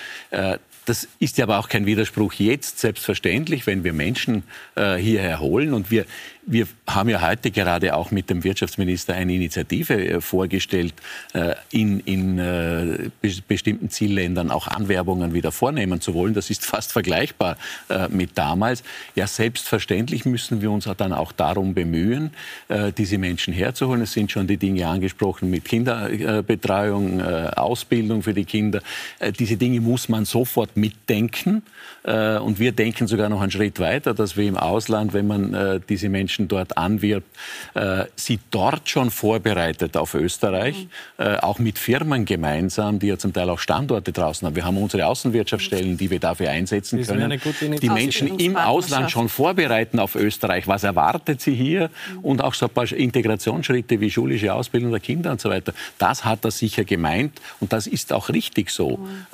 Äh, das ist ja aber auch kein Widerspruch jetzt, selbstverständlich, wenn wir Menschen äh, hierher holen. Und wir, wir haben ja heute gerade auch mit dem Wirtschaftsminister eine Initiative äh, vorgestellt, äh, in, in äh, be bestimmten Zielländern auch Anwerbungen wieder vornehmen zu wollen. Das ist fast vergleichbar äh, mit damals. Ja, selbstverständlich müssen wir uns dann auch darum bemühen, äh, diese Menschen herzuholen. Es sind schon die Dinge angesprochen mit Kinderbetreuung, Ausbildung für die Kinder. diese Dinge muss man sofort mitdenken. Äh, und wir denken sogar noch einen Schritt weiter, dass wir im Ausland, wenn man äh, diese Menschen dort anwirbt, äh, sie dort schon vorbereitet auf Österreich, mhm. auch mit Firmen gemeinsam, die ja zum Teil auch Standorte draußen haben. Wir haben unsere Außenwirtschaftsstellen, die wir dafür einsetzen können. Die Menschen im Ausland schon vorbereiten auf Österreich. Was erwartet sie hier? Mhm. Und auch so ein paar Integrationsschritte wie schulische Ausbildung der Kinder und so weiter. Das hat er sicher gemeint und das ist auch richtig so. Mhm.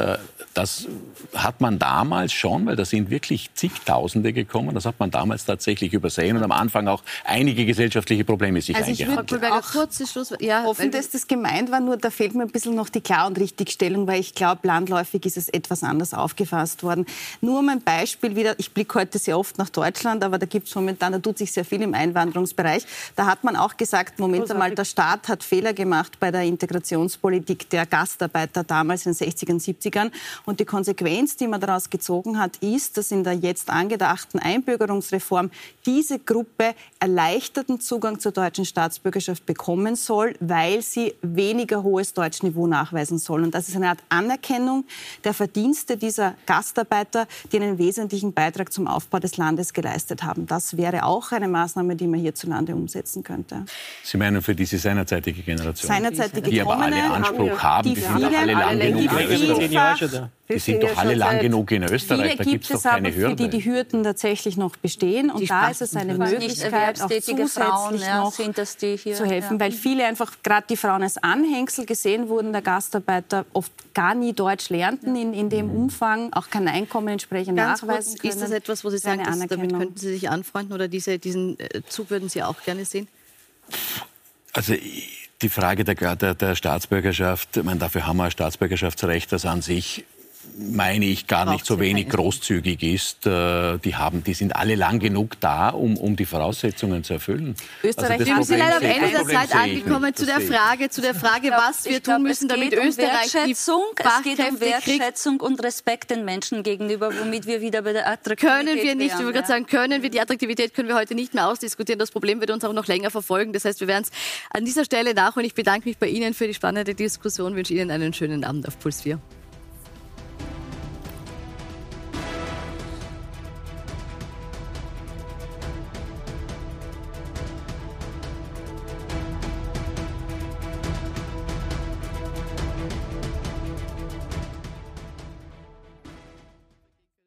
Das hat man damals schon, weil da sind wirklich zigtausende gekommen, das hat man damals tatsächlich übersehen und am Anfang auch einige gesellschaftliche Probleme sich also eingehandelt. Ich würde Schluss, ja, hoffen, dass das gemeint war, nur da fehlt mir ein bisschen noch die Klar- und Richtigstellung, weil ich glaube, landläufig ist es etwas anders aufgefasst worden. Nur um ein Beispiel wieder, ich blicke heute sehr oft nach Deutschland, aber da gibt es momentan, da tut sich sehr viel im Einwanderungsbereich. Da hat man auch gesagt, Moment einmal, der Staat hat Fehler gemacht bei der Integrationspolitik der Gastarbeiter damals in den 60er 70ern und die Konsequenz, die man daraus gezogen hat, ist, dass in der jetzt angedachten Einbürgerungsreform diese Gruppe erleichterten Zugang zur deutschen Staatsbürgerschaft bekommen soll, weil sie weniger hohes Deutschniveau nachweisen soll. Und das ist eine Art Anerkennung der Verdienste dieser Gastarbeiter, die einen wesentlichen Beitrag zum Aufbau des Landes geleistet haben. Das wäre auch eine Maßnahme, die man hierzulande umsetzen könnte. Sie meinen für diese seinerzeitige Generation? Seinerzeitige die aber alle Anspruch haben, die, die sind alle lang genug. Die sind doch alle lang genug in Österreich, da gibt es keine Hürde. Für die die Hürden tatsächlich noch bestehen und die da ist es eine Möglichkeit, auch zusätzlich Frauen, ja, noch sind, hier, zu helfen, ja. weil viele einfach, gerade die Frauen als Anhängsel gesehen wurden, der Gastarbeiter oft gar nie Deutsch lernten in, in dem Umfang, auch kein Einkommen entsprechend Ganz nachweisen können. Ist das etwas, wo Sie sagen, dass, damit könnten Sie sich anfreunden oder diese, diesen äh, Zug würden Sie auch gerne sehen? Also die Frage der, der, der Staatsbürgerschaft, ich meine, dafür haben wir ein Staatsbürgerschaftsrecht, das an sich meine ich, gar nicht so wenig großzügig ist. Äh, die, haben, die sind alle lang genug da, um, um die Voraussetzungen zu erfüllen. Österreich, also wir sind leider am Ende der Zeit angekommen zu der Frage, zu der Frage, was wir tun müssen, damit Österreich um Wertschätzung, es geht um Wertschätzung und Respekt den Menschen gegenüber, womit wir wieder bei der Attraktivität Können wir nicht, wären, ich würde ja. sagen, können wir die Attraktivität können wir heute nicht mehr ausdiskutieren. Das Problem wird uns auch noch länger verfolgen. Das heißt, wir werden es an dieser Stelle nachholen. Ich bedanke mich bei Ihnen für die spannende Diskussion, wünsche Ihnen einen schönen Abend auf Puls 4.